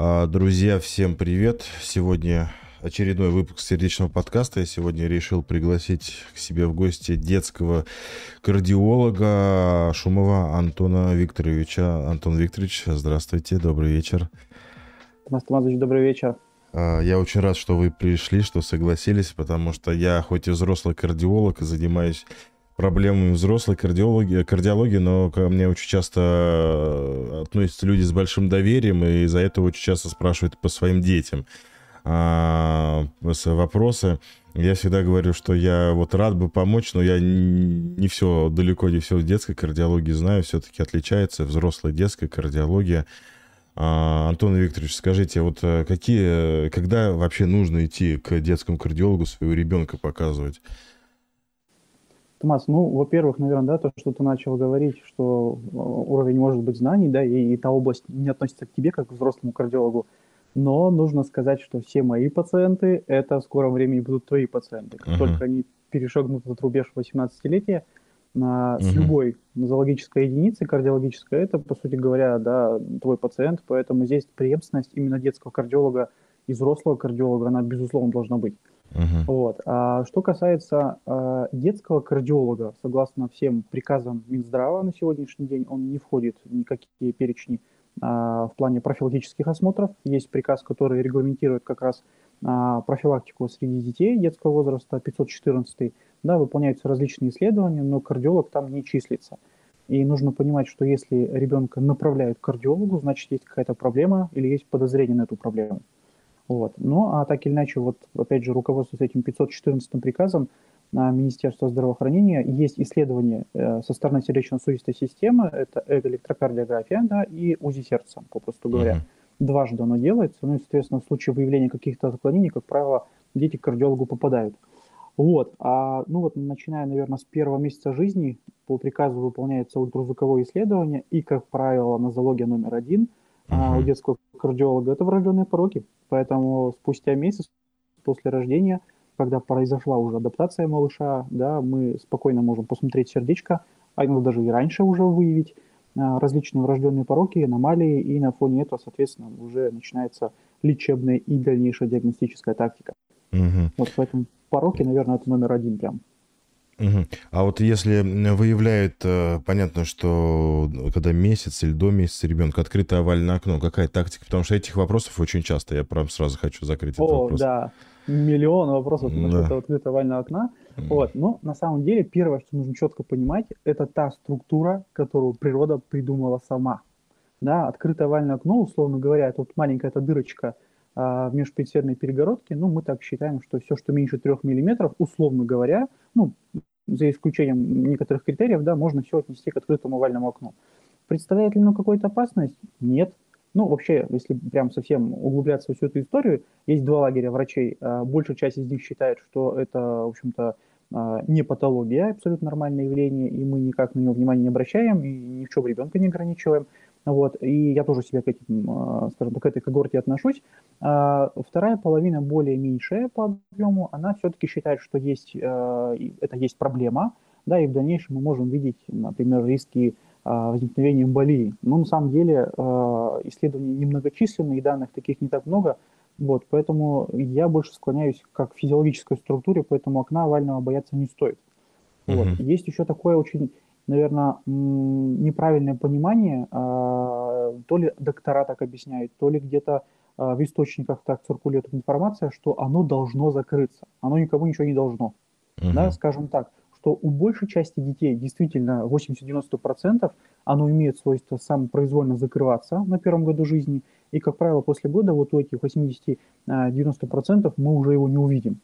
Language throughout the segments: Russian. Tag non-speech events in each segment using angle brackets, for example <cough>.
А, друзья, всем привет! Сегодня очередной выпуск сердечного подкаста. Я сегодня решил пригласить к себе в гости детского кардиолога Шумова Антона Викторовича. Антон Викторович, здравствуйте, добрый вечер. Томас Томазович, добрый вечер. А, я очень рад, что вы пришли, что согласились, потому что я хоть и взрослый кардиолог и занимаюсь проблемами взрослой кардиологии, кардиологии, но ко мне очень часто э, относятся люди с большим доверием, и из-за этого очень часто спрашивают по своим детям а, вопросы. Я всегда говорю, что я вот рад бы помочь, но я не все, далеко не все в детской кардиологии знаю, все-таки отличается взрослая детская кардиология. А, Антон Викторович, скажите, вот э, какие, когда вообще нужно идти к детскому кардиологу своего ребенка показывать? Томас, ну, во-первых, наверное, да, то, что ты начал говорить, что э, уровень может быть знаний, да, и, и та область не относится к тебе, как к взрослому кардиологу, но нужно сказать, что все мои пациенты, это в скором времени будут твои пациенты. Как uh-huh. только они перешагнут этот рубеж 18-летия, на, uh-huh. с любой нозологической единицей кардиологической, это, по сути говоря, да, твой пациент, поэтому здесь преемственность именно детского кардиолога и взрослого кардиолога, она, безусловно, должна быть. Uh-huh. Вот. А что касается э, детского кардиолога, согласно всем приказам Минздрава на сегодняшний день, он не входит в никакие перечни э, в плане профилактических осмотров. Есть приказ, который регламентирует как раз э, профилактику среди детей детского возраста 514. Да, выполняются различные исследования, но кардиолог там не числится. И нужно понимать, что если ребенка направляют к кардиологу, значит есть какая-то проблема или есть подозрение на эту проблему. Вот. Ну, а так или иначе, вот опять же, руководство с этим 514 приказом на Министерство здравоохранения есть исследование э, со стороны сердечно-сосудистой системы, это электрокардиография, да, и УЗИ сердца, попросту говоря. Mm-hmm. Дважды оно делается, ну и, соответственно, в случае выявления каких-то отклонений, как правило, дети к кардиологу попадают. Вот, а, ну вот, начиная, наверное, с первого месяца жизни по приказу выполняется ультразвуковое исследование, и, как правило, нозология номер один – а у детского кардиолога это врожденные пороки. Поэтому спустя месяц после рождения, когда произошла уже адаптация малыша, да, мы спокойно можем посмотреть сердечко, а иногда даже и раньше уже выявить а, различные врожденные пороки, аномалии, и на фоне этого, соответственно, уже начинается лечебная и дальнейшая диагностическая тактика. Угу. Вот поэтому пороки, наверное, это номер один прям. Угу. А вот если выявляют, э, понятно, что когда месяц или до месяца ребенка открыто овальное окно, какая тактика? Потому что этих вопросов очень часто, я прям сразу хочу закрыть этот О, вопрос. да, миллион вопросов да. насчет открытого овального окна. Mm. Вот, но на самом деле первое, что нужно четко понимать, это та структура, которую природа придумала сама. Да, открытое овальное окно, условно говоря, это вот маленькая эта дырочка в межпредсердной перегородке, ну, мы так считаем, что все, что меньше 3 мм, условно говоря, ну, за исключением некоторых критериев, да, можно все отнести к открытому овальному окну. Представляет ли оно какую-то опасность? Нет. Ну, вообще, если прям совсем углубляться в всю эту историю, есть два лагеря врачей. А, большая часть из них считает, что это, в общем-то, а, не патология, абсолютно нормальное явление, и мы никак на него внимания не обращаем, и ни в чем ребенка не ограничиваем. Вот, и я тоже себя к этим, а, скажем так, к этой когорте отношусь. А вторая половина, более меньшая по объему, она все-таки считает, что есть, а, это есть проблема, да, и в дальнейшем мы можем видеть, например, риски возникновения эмболии. Но на самом деле исследования немногочисленные, данных таких не так много, вот, поэтому я больше склоняюсь как к физиологической структуре, поэтому окна овального бояться не стоит. Mm-hmm. Вот. Есть еще такое очень наверное, неправильное понимание, а, то ли доктора так объясняют, то ли где-то а, в источниках так циркулирует информация, что оно должно закрыться, оно никому ничего не должно. Uh-huh. Да, скажем так, что у большей части детей действительно 80-90% оно имеет свойство самопроизвольно закрываться на первом году жизни, и, как правило, после года вот у этих 80-90% а, мы уже его не увидим.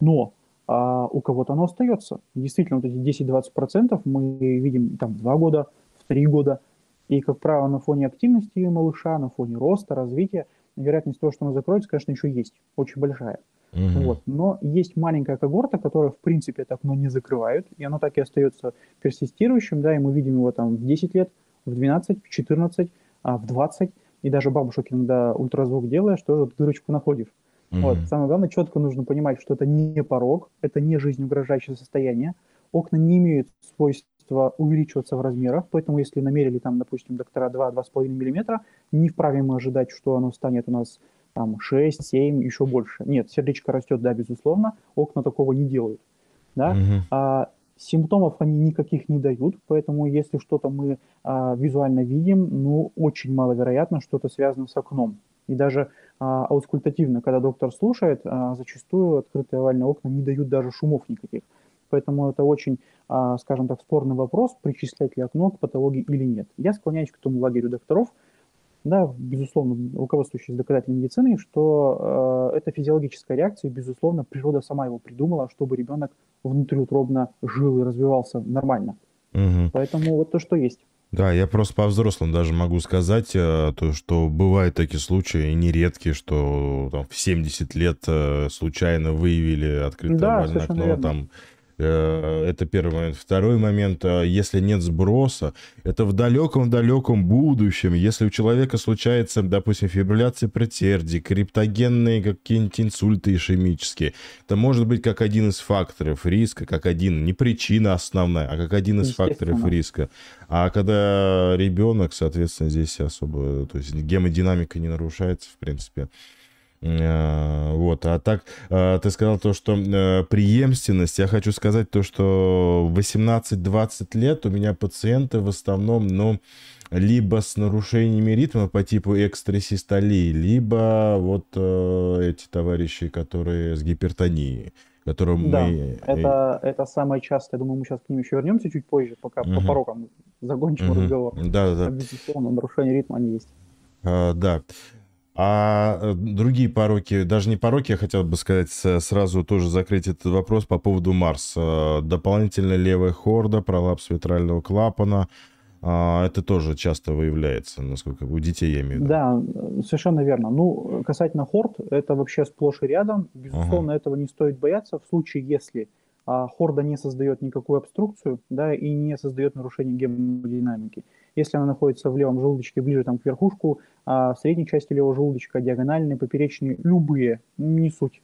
Но а у кого-то оно остается. Действительно, вот эти 10-20% мы видим там в 2 года, в 3 года. И, как правило, на фоне активности малыша, на фоне роста, развития, вероятность того, что оно закроется, конечно, еще есть, очень большая. Угу. Вот. Но есть маленькая когорта, которая, в принципе, это окно не закрывают, и оно так и остается персистирующим, да, и мы видим его там в 10 лет, в 12, в 14, а в 20, и даже бабушек иногда ультразвук делаешь, тоже дырочку находишь. Mm-hmm. Вот. Самое главное, четко нужно понимать, что это не порог, это не жизнеугрожающее состояние. Окна не имеют свойств увеличиваться в размерах, поэтому если намерили там, допустим, доктора 2-2,5 мм, не вправе мы ожидать, что оно станет у нас там 6, 7, еще больше. Нет, сердечко растет, да, безусловно, окна такого не делают. Да? Угу. А, симптомов они никаких не дают, поэтому если что-то мы а, визуально видим, ну, очень маловероятно, что это связано с окном. И даже аускультативно, когда доктор слушает, а, зачастую открытые овальные окна не дают даже шумов никаких. Поэтому это очень, а, скажем так, спорный вопрос, причислять ли окно к патологии или нет. Я склоняюсь к тому лагерю докторов, да, безусловно, руководствующись доказательной медициной, что э, это физиологическая реакция, и, безусловно, природа сама его придумала, чтобы ребенок внутриутробно жил и развивался нормально. Угу. Поэтому вот то, что есть. Да, я просто по взрослым даже могу сказать, э, то, что бывают такие случаи, и нередкие, что там, в 70 лет э, случайно выявили открытое да, окно, верно. там это первый момент. Второй момент, э, если нет сброса, это в далеком-далеком будущем, если у человека случается, допустим, фибрилляция претердий, криптогенные какие-нибудь инсульты ишемические, это может быть как один из факторов риска, как один, не причина основная, а как один из факторов риска. А когда ребенок, соответственно, здесь особо, то есть гемодинамика не нарушается, в принципе, Э, вот, а так э, ты сказал то, что э, преемственность, я хочу сказать то, что 18-20 лет у меня пациенты в основном, ну, либо с нарушениями ритма по типу экстрасистолии, либо вот эти товарищи, которые с гипертонией которым да, мы... это, это самое частое. Я думаю, мы сейчас к ним еще вернемся чуть позже, пока угу. по порокам закончим угу. разговор. Да, да. Безусловно, нарушение ритма они есть. А, да. А э, другие пороки, даже не пороки, я хотел бы сказать, сразу тоже закрыть этот вопрос по поводу Марса. Дополнительно левая хорда, пролапс витрального клапана, а, это тоже часто выявляется, насколько у детей я имею в виду. Да, совершенно верно. Ну, касательно хорд, это вообще сплошь и рядом. Безусловно, ага. этого не стоит бояться в случае, если а, хорда не создает никакую обструкцию, да, и не создает нарушение гемодинамики. Если она находится в левом желудочке, ближе там, к верхушку, а в средней части левого желудочка, диагональные, поперечные, любые, не суть.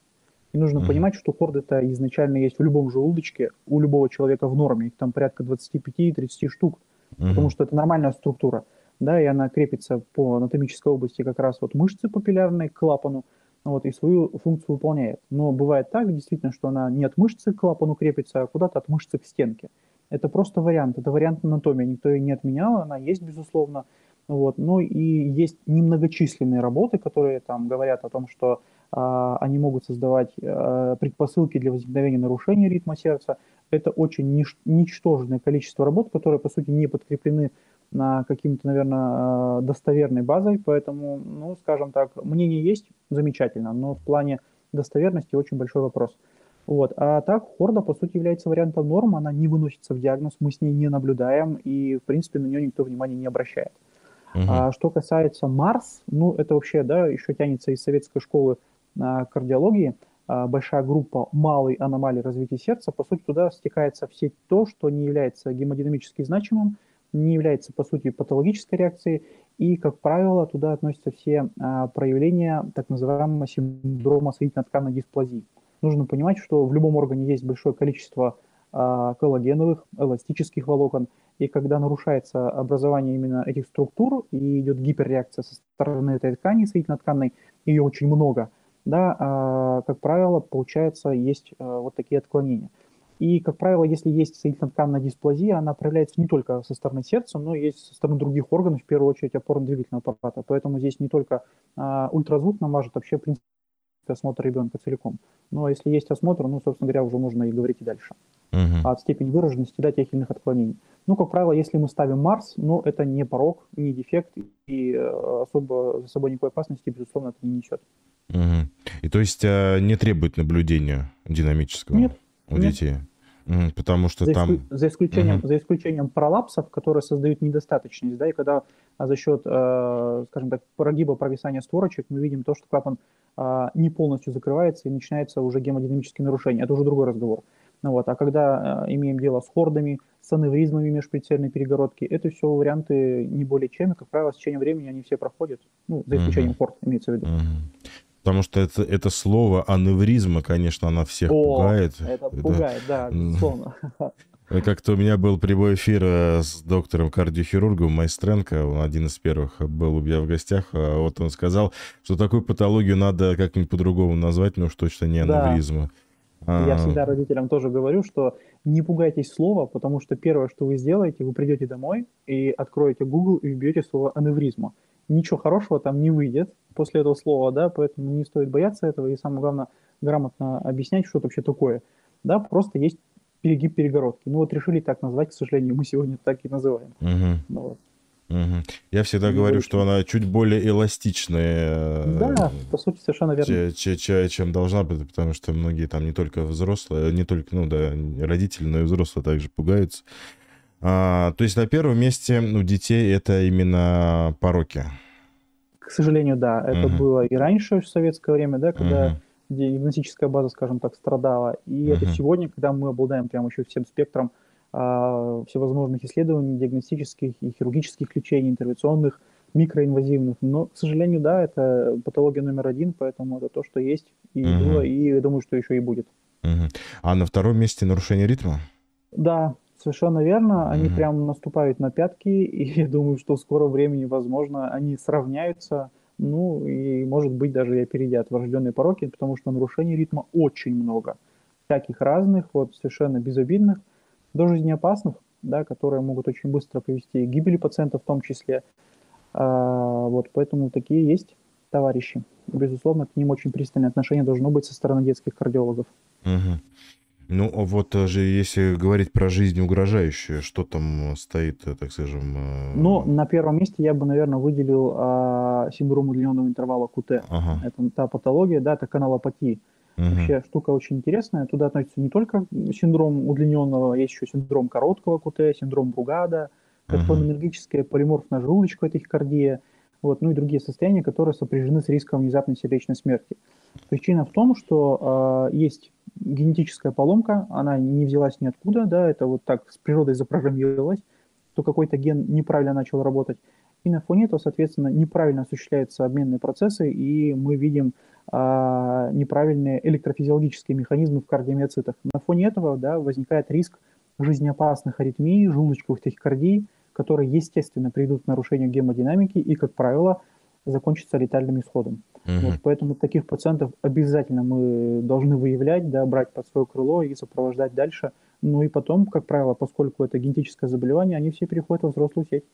И нужно mm-hmm. понимать, что хорд это изначально есть в любом желудочке, у любого человека в норме. Их там порядка 25-30 штук, mm-hmm. потому что это нормальная структура. Да, и она крепится по анатомической области как раз вот мышцы папиллярные к клапану, вот, и свою функцию выполняет. Но бывает так, действительно, что она не от мышцы к клапану крепится, а куда-то от мышцы к стенке. Это просто вариант, это вариант анатомии, никто ее не отменял, она есть, безусловно. Вот. Ну и есть немногочисленные работы, которые там говорят о том, что а, они могут создавать а, предпосылки для возникновения нарушений ритма сердца. Это очень нич- ничтожное количество работ, которые, по сути, не подкреплены на каким-то, наверное, а, достоверной базой, поэтому, ну, скажем так, мнение есть замечательно, но в плане достоверности очень большой вопрос. Вот. А так хорда, по сути, является вариантом норм, она не выносится в диагноз, мы с ней не наблюдаем, и, в принципе, на нее никто внимания не обращает. Угу. А что касается Марс, ну, это вообще, да, еще тянется из советской школы а, кардиологии, а, большая группа малой аномалий развития сердца, по сути, туда стекается все то, что не является гемодинамически значимым, не является, по сути, патологической реакцией, и, как правило, туда относятся все а, проявления так называемого синдрома соединительно-тканной дисплазии нужно понимать, что в любом органе есть большое количество а, коллагеновых, эластических волокон, и когда нарушается образование именно этих структур и идет гиперреакция со стороны этой ткани соединительно-тканной, ее очень много, да, а, как правило, получается, есть а, вот такие отклонения. И, как правило, если есть соединительно-тканная дисплазия, она проявляется не только со стороны сердца, но и со стороны других органов, в первую очередь опорно-двигательного аппарата. Поэтому здесь не только а, ультразвук нам важен, вообще, в принципе, осмотр ребенка целиком. Но если есть осмотр, ну, собственно говоря, уже можно и говорить и дальше. Uh-huh. От степени выраженности да, тех или иных отклонений. Ну, как правило, если мы ставим Марс, ну, это не порог, не дефект, и э, особо за собой никакой опасности, безусловно, это не несет. Угу. И то есть э, не требует наблюдения динамического нет, у нет. детей? Потому что за там... за, исключением, угу. за исключением пролапсов, которые создают недостаточность, да, и когда за счет, э, скажем так, прогиба провисания створочек мы видим то, что клапан не полностью закрывается и начинается уже гемодинамические нарушения. Это уже другой разговор. Ну, вот. А когда э, имеем дело с хордами, с аневризмами межпредсельной перегородки, это все варианты не более чем, и, как правило, с течением времени они все проходят. Ну, за исключением uh-huh. хорд, имеется в виду. Uh-huh. Потому что это, это слово аневризма, конечно, она всех О, пугает. Это пугает, да, безусловно. <laughs> Как-то у меня был прямой эфир э, с доктором-кардиохирургом Майстренко, он один из первых был у меня в гостях, а вот он сказал, что такую патологию надо как-нибудь по-другому назвать, но уж точно не аневризма. Да. Я всегда родителям тоже говорю, что не пугайтесь слова, потому что первое, что вы сделаете, вы придете домой и откроете Google и вбьете слово аневризма. Ничего хорошего там не выйдет после этого слова, да, поэтому не стоит бояться этого и самое главное грамотно объяснять, что это вообще такое. Да, просто есть перегиб перегородки. Ну вот решили так назвать, к сожалению, мы сегодня так и называем. Угу. Ну, вот. Угу. Я всегда говорю, очень... что она чуть более эластичная. Да, по сути, совершенно верно. Чем, чем, чем должна быть, потому что многие там не только взрослые, не только, ну да, родители, но и взрослые также пугаются. А, то есть на первом месте у детей это именно пороки. К сожалению, да. Это угу. было и раньше, в советское время, да, когда угу диагностическая база, скажем так, страдала. И uh-huh. это сегодня, когда мы обладаем прямо еще всем спектром а, всевозможных исследований, диагностических и хирургических лечений, интервенционных, микроинвазивных. Но, к сожалению, да, это патология номер один, поэтому это то, что есть и uh-huh. было, и думаю, что еще и будет. Uh-huh. А на втором месте нарушение ритма? Да, совершенно верно. Они uh-huh. прям наступают на пятки, <laughs> и я думаю, что в скором времени, возможно, они сравняются ну и, может быть, даже и опередят врожденные пороки, потому что нарушений ритма очень много. Всяких разных, вот совершенно безобидных, до жизнеопасных, да, которые могут очень быстро привести к гибели пациента в том числе. А, вот, поэтому такие есть товарищи. Безусловно, к ним очень пристальное отношение должно быть со стороны детских кардиологов. Угу. Ну, а вот э, же, если говорить про жизнь угрожающую, что там стоит, э, так скажем? Э, ну, на первом месте я бы, наверное, выделил а, синдром удлиненного интервала КУТ. Ага. Это та патология, да, это каналопатия. Угу. Вообще штука очень интересная. Туда относится не только синдром удлиненного, есть еще синдром короткого КУТ, синдром Бругада, катхолинергическая полиморфная желудочковая тахикардия, вот, ну и другие состояния, которые сопряжены с риском внезапной сердечной смерти. Причина в том, что э, есть генетическая поломка, она не взялась ниоткуда, да, это вот так с природой запрограммировалось, что какой-то ген неправильно начал работать. И на фоне этого, соответственно, неправильно осуществляются обменные процессы, и мы видим а, неправильные электрофизиологические механизмы в кардиомиоцитах. На фоне этого да, возникает риск жизнеопасных аритмий, желудочковых тахикардий, которые, естественно, приведут к нарушению гемодинамики и, как правило, закончатся летальным исходом. Угу. Вот, поэтому таких пациентов обязательно мы должны выявлять, да, брать под свое крыло и сопровождать дальше. Ну и потом, как правило, поскольку это генетическое заболевание, они все переходят во взрослую сеть.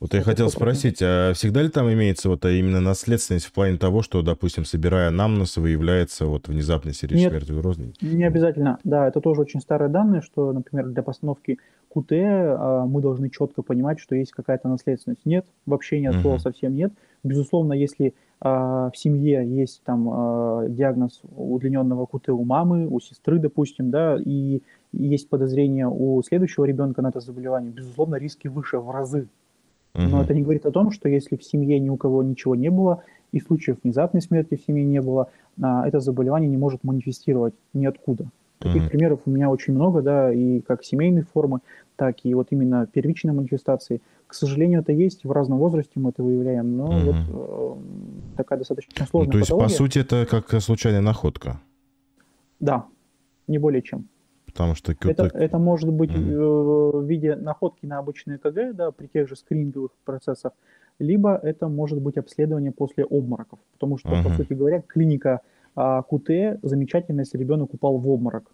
Вот я хотел спросить, а всегда ли там имеется вот именно наследственность в плане того, что, допустим, собирая анамнез, выявляется вот внезапная сердечная смерть угрозной? Не обязательно. Да, это тоже очень старые данные, что, например, для постановки КУТ а, мы должны четко понимать, что есть какая-то наследственность. Нет, вообще нет, слова угу. совсем нет. Безусловно, если а, в семье есть там а, диагноз удлиненного КУТ у мамы, у сестры, допустим, да, и есть подозрение у следующего ребенка на это заболевание, безусловно, риски выше в разы. Угу. Но это не говорит о том, что если в семье ни у кого ничего не было, и случаев внезапной смерти в семье не было, а, это заболевание не может манифестировать ниоткуда. Таких угу. примеров у меня очень много, да, и как семейной формы, так и вот именно первичной манифестации. К сожалению, это есть, в разном возрасте мы это выявляем, но угу. вот э, такая достаточно сложная ну, То есть, патология. по сути, это как случайная находка? Да, не более чем. Потому что это, это может быть mm. в виде находки на обычные КГ, да, при тех же скрининговых процессах, либо это может быть обследование после обмороков. Потому что, uh-huh. по сути говоря, клиника а, КУТ замечательно, если ребенок упал в обморок.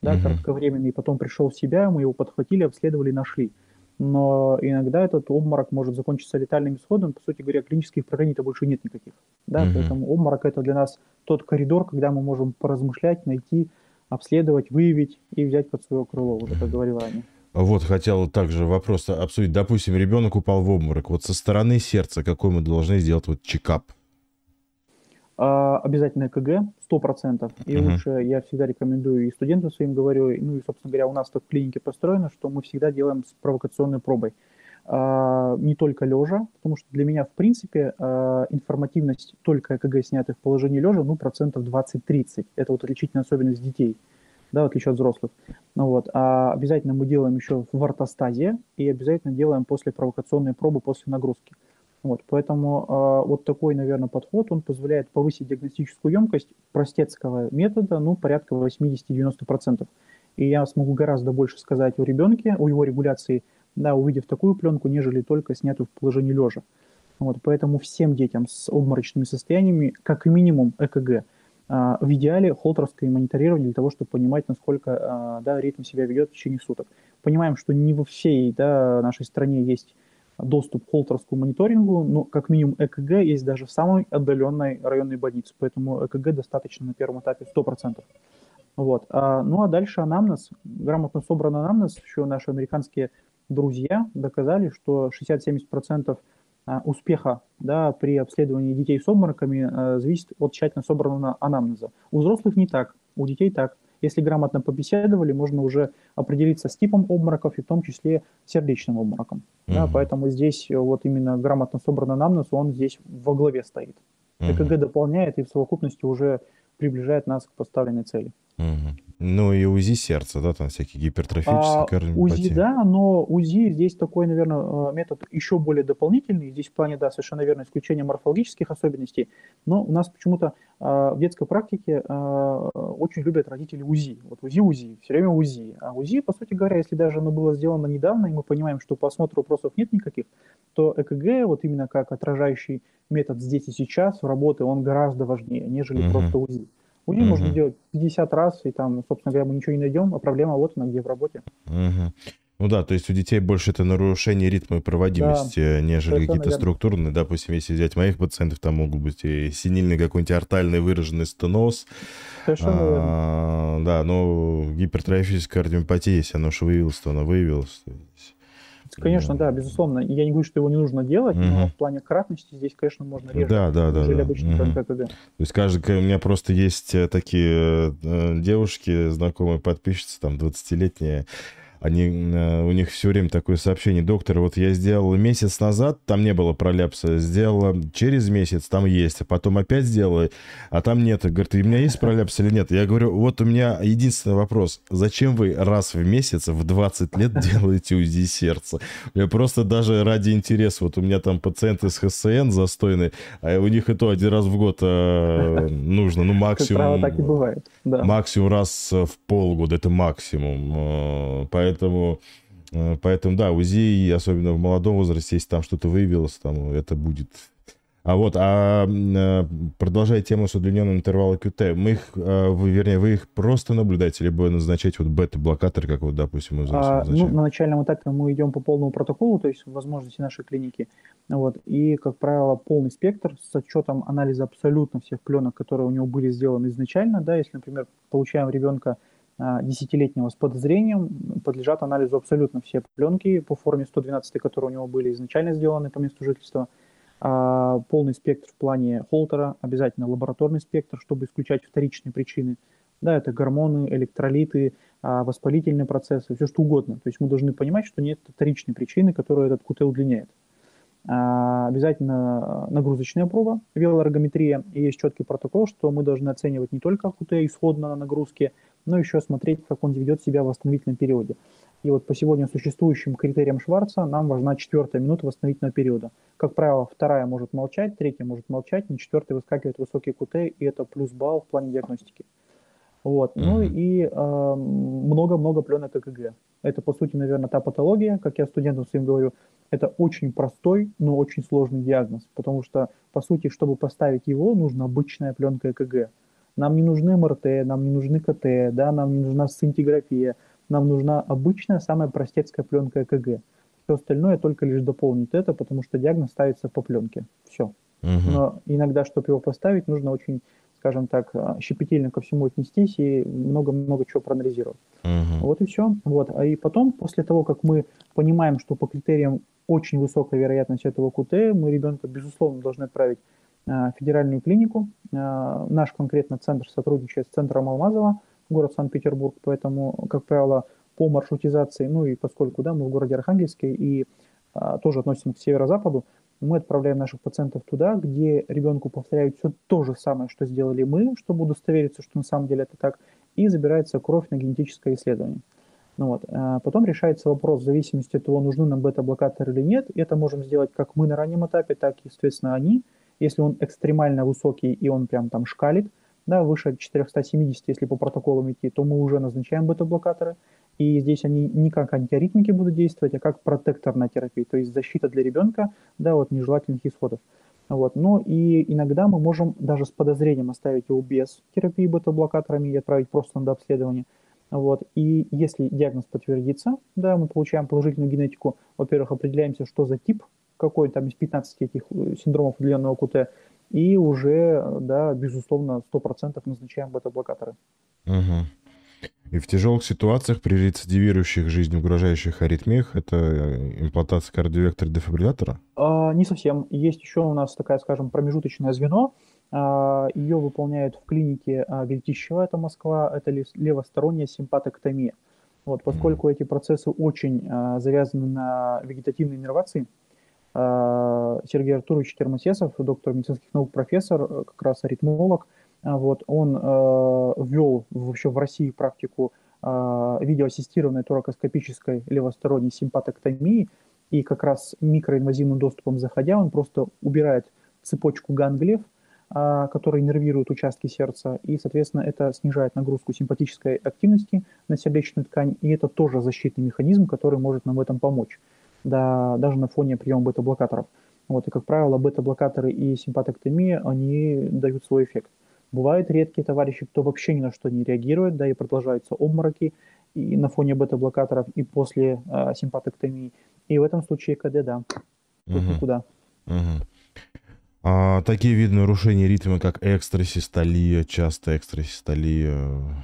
Да, uh-huh. кратковременный, и потом пришел в себя, мы его подхватили, обследовали, нашли. Но иногда этот обморок может закончиться летальным исходом. По сути говоря, клинических проявлений-то больше нет никаких. Да, uh-huh. Поэтому обморок это для нас тот коридор, когда мы можем поразмышлять, найти обследовать, выявить и взять под свое крыло, уже как говорил ранее. Вот, хотел также вопрос обсудить. Допустим, ребенок упал в обморок. Вот со стороны сердца какой мы должны сделать вот чекап? А, обязательно КГ, 100%. И uh-huh. лучше я всегда рекомендую и студентам своим говорю, ну и, собственно говоря, у нас так в клинике построено, что мы всегда делаем с провокационной пробой. А, не только лежа, потому что для меня, в принципе, а, информативность только ЭКГ, снятых в положении лежа, ну, процентов 20-30. Это вот отличительная особенность детей, да, в отличие от взрослых. Ну, вот. А обязательно мы делаем еще в ортостазе и обязательно делаем после провокационной пробы, после нагрузки. Вот, поэтому э, вот такой, наверное, подход, он позволяет повысить диагностическую емкость простецкого метода, ну, порядка 80-90%. и я смогу гораздо больше сказать о ребенке, о его регуляции, да, увидев такую пленку, нежели только снятую в положении лежа. Вот, поэтому всем детям с обморочными состояниями, как минимум ЭКГ, а, в идеале холтерское мониторирование для того, чтобы понимать, насколько а, да, ритм себя ведет в течение суток. Понимаем, что не во всей да, нашей стране есть доступ к холтерскому мониторингу, но как минимум ЭКГ есть даже в самой отдаленной районной больнице, поэтому ЭКГ достаточно на первом этапе 100%. Вот. А, ну а дальше анамнез, грамотно собранный анамнез, еще наши американские друзья доказали, что 60-70% а, успеха да, при обследовании детей с обмороками а, зависит от тщательно собранного анамнеза. У взрослых не так, у детей так. Если грамотно побеседовали, можно уже определиться с типом обмороков и в том числе сердечным обмороком. Mm-hmm. Да, поэтому здесь вот именно грамотно собранный анамнез, он здесь во главе стоит. Mm-hmm. ЭКГ дополняет и в совокупности уже приближает нас к поставленной цели. Угу. Ну и УЗИ сердца, да, там всякие гипертрофические а, кардиопатии. УЗИ, да, но УЗИ здесь такой, наверное, э, метод еще более дополнительный. Здесь в плане, да, совершенно верно, исключение морфологических особенностей. Но у нас почему-то а, в детской практике а, очень любят родители УЗИ. Вот УЗИ, УЗИ, все время УЗИ. А УЗИ, по сути говоря, если даже оно было сделано недавно, и мы понимаем, что по осмотру вопросов нет никаких, то ЭКГ, вот именно как отражающий метод здесь и сейчас в работе, он гораздо важнее, нежели угу. просто УЗИ. УЗИ угу. можно делать 50 раз, и там, собственно говоря, мы ничего не найдем, а проблема вот она где в работе. Угу. Ну да, то есть у детей больше это нарушение ритма и проводимости, да, нежели какие-то структурные. Допустим, если взять моих пациентов, там могут быть и синильный какой-нибудь артальный выраженный стеноз. а, Да, но гипертрофическая кардиопатия, если оно уж выявилось, то оно выявилось. Конечно, да, безусловно. Я не говорю, что его не нужно делать, угу. но в плане кратности здесь, конечно, можно реже, да, да, да, да. обычно угу. КГ. То есть каждый, у меня просто есть э, такие э, девушки, знакомые подписчицы, там, 20-летние, они, э, у них все время такое сообщение, доктор, вот я сделал месяц назад, там не было проляпса, сделала через месяц, там есть, а потом опять сделала, а там нет. Говорит, у меня есть проляпс или нет? Я говорю, вот у меня единственный вопрос, зачем вы раз в месяц в 20 лет делаете УЗИ сердца? Я просто даже ради интереса, вот у меня там пациенты с ХСН застойные, а у них и то один раз в год э, нужно, ну максимум... так и бывает. Да. Максимум раз в полгода, это максимум. Поэтому Поэтому, э, поэтому да, УЗИ, особенно в молодом возрасте, если там что-то выявилось, там это будет. А вот, а э, продолжая тему с удлиненным интервалом QT, мы их, э, вы, вернее, вы их просто наблюдаете, либо назначаете вот бета-блокаторы, как вот, допустим, мы а, ну, на начальном этапе мы идем по полному протоколу, то есть возможности нашей клиники, вот, и, как правило, полный спектр с отчетом анализа абсолютно всех пленок, которые у него были сделаны изначально, да, если, например, получаем ребенка десятилетнего с подозрением подлежат анализу абсолютно все пленки по форме 112, которые у него были изначально сделаны по месту жительства. А, полный спектр в плане холтера, обязательно лабораторный спектр, чтобы исключать вторичные причины. Да, это гормоны, электролиты, а, воспалительные процессы, все что угодно. То есть мы должны понимать, что нет вторичной причины, которая этот КТ удлиняет. Обязательно нагрузочная проба, велоэргометрия. И есть четкий протокол, что мы должны оценивать не только КТ исходно на нагрузке, но еще смотреть, как он ведет себя в восстановительном периоде. И вот по сегодня существующим критериям Шварца нам важна четвертая минута восстановительного периода. Как правило, вторая может молчать, третья может молчать, на четвертой выскакивает высокий КТ, и это плюс балл в плане диагностики. Вот. Mm-hmm. Ну и э, много-много пленок ЭКГ. Это, по сути, наверное, та патология, как я студентам своим говорю, это очень простой, но очень сложный диагноз, потому что, по сути, чтобы поставить его, нужна обычная пленка ЭКГ. Нам не нужны МРТ, нам не нужны КТ, да, нам не нужна сцинтиграфия, нам нужна обычная, самая простецкая пленка ЭКГ. Все остальное только лишь дополнит это, потому что диагноз ставится по пленке. Все. Угу. Но иногда, чтобы его поставить, нужно очень, скажем так, а, щепетильно ко всему отнестись и много-много чего проанализировать. Угу. Вот и все. Вот. А и потом, после того, как мы понимаем, что по критериям очень высокая вероятность этого КУТ, мы ребенка, безусловно, должны отправить федеральную клинику. Э, наш конкретно центр сотрудничает с центром Алмазова, город Санкт-Петербург, поэтому, как правило, по маршрутизации, ну и поскольку да, мы в городе Архангельске и а, тоже относимся к северо-западу, мы отправляем наших пациентов туда, где ребенку повторяют все то же самое, что сделали мы, чтобы удостовериться, что на самом деле это так, и забирается кровь на генетическое исследование. Ну вот. Потом решается вопрос в зависимости от того, нужны нам бета-блокаторы или нет. Это можем сделать как мы на раннем этапе, так и, соответственно, они – если он экстремально высокий и он прям там шкалит, да, выше 470, если по протоколам идти, то мы уже назначаем бета-блокаторы. И здесь они не как антиаритмики будут действовать, а как протекторная терапия, то есть защита для ребенка да, от нежелательных исходов. Вот. Но и иногда мы можем даже с подозрением оставить его без терапии бета-блокаторами и отправить просто на дообследование. Вот. И если диагноз подтвердится, да, мы получаем положительную генетику, во-первых, определяемся, что за тип, какой там из 15 этих э, синдромов определенного КУТ, и уже, да, безусловно, 100% назначаем бета-блокаторы. Угу. И в тяжелых ситуациях при рецидивирующих жизнь угрожающих аритмиях это э, имплантация кардиовектора дефибриллятора? А, не совсем. Есть еще у нас такая, скажем, промежуточное звено. А, ее выполняют в клинике а, Гельтищева, это Москва, это левосторонняя симпатоктомия. Вот, поскольку эти процессы очень а, завязаны на вегетативной иннервации, Сергей Артурович Термосесов, доктор медицинских наук, профессор, э, как раз аритмолог, а, вот, он э, ввел вообще в России практику э, видеоассистированной торакоскопической левосторонней симпатоктомии, и как раз микроинвазивным доступом заходя, он просто убирает цепочку ганглиев, э, которые нервируют участки сердца, и, соответственно, это снижает нагрузку симпатической активности на сердечную ткань, и это тоже защитный механизм, который может нам в этом помочь, да, даже на фоне приема бета-блокаторов. Вот, и, как правило, бета-блокаторы и симпатоктомия, они дают свой эффект. Бывают редкие товарищи, кто вообще ни на что не реагирует, да, и продолжаются обмороки и на фоне бета-блокаторов и после э, симпатоктомии. И в этом случае КД, да, угу. никуда. Угу. А, такие виды нарушений ритма, как экстрасистолия, часто экстрасистолия.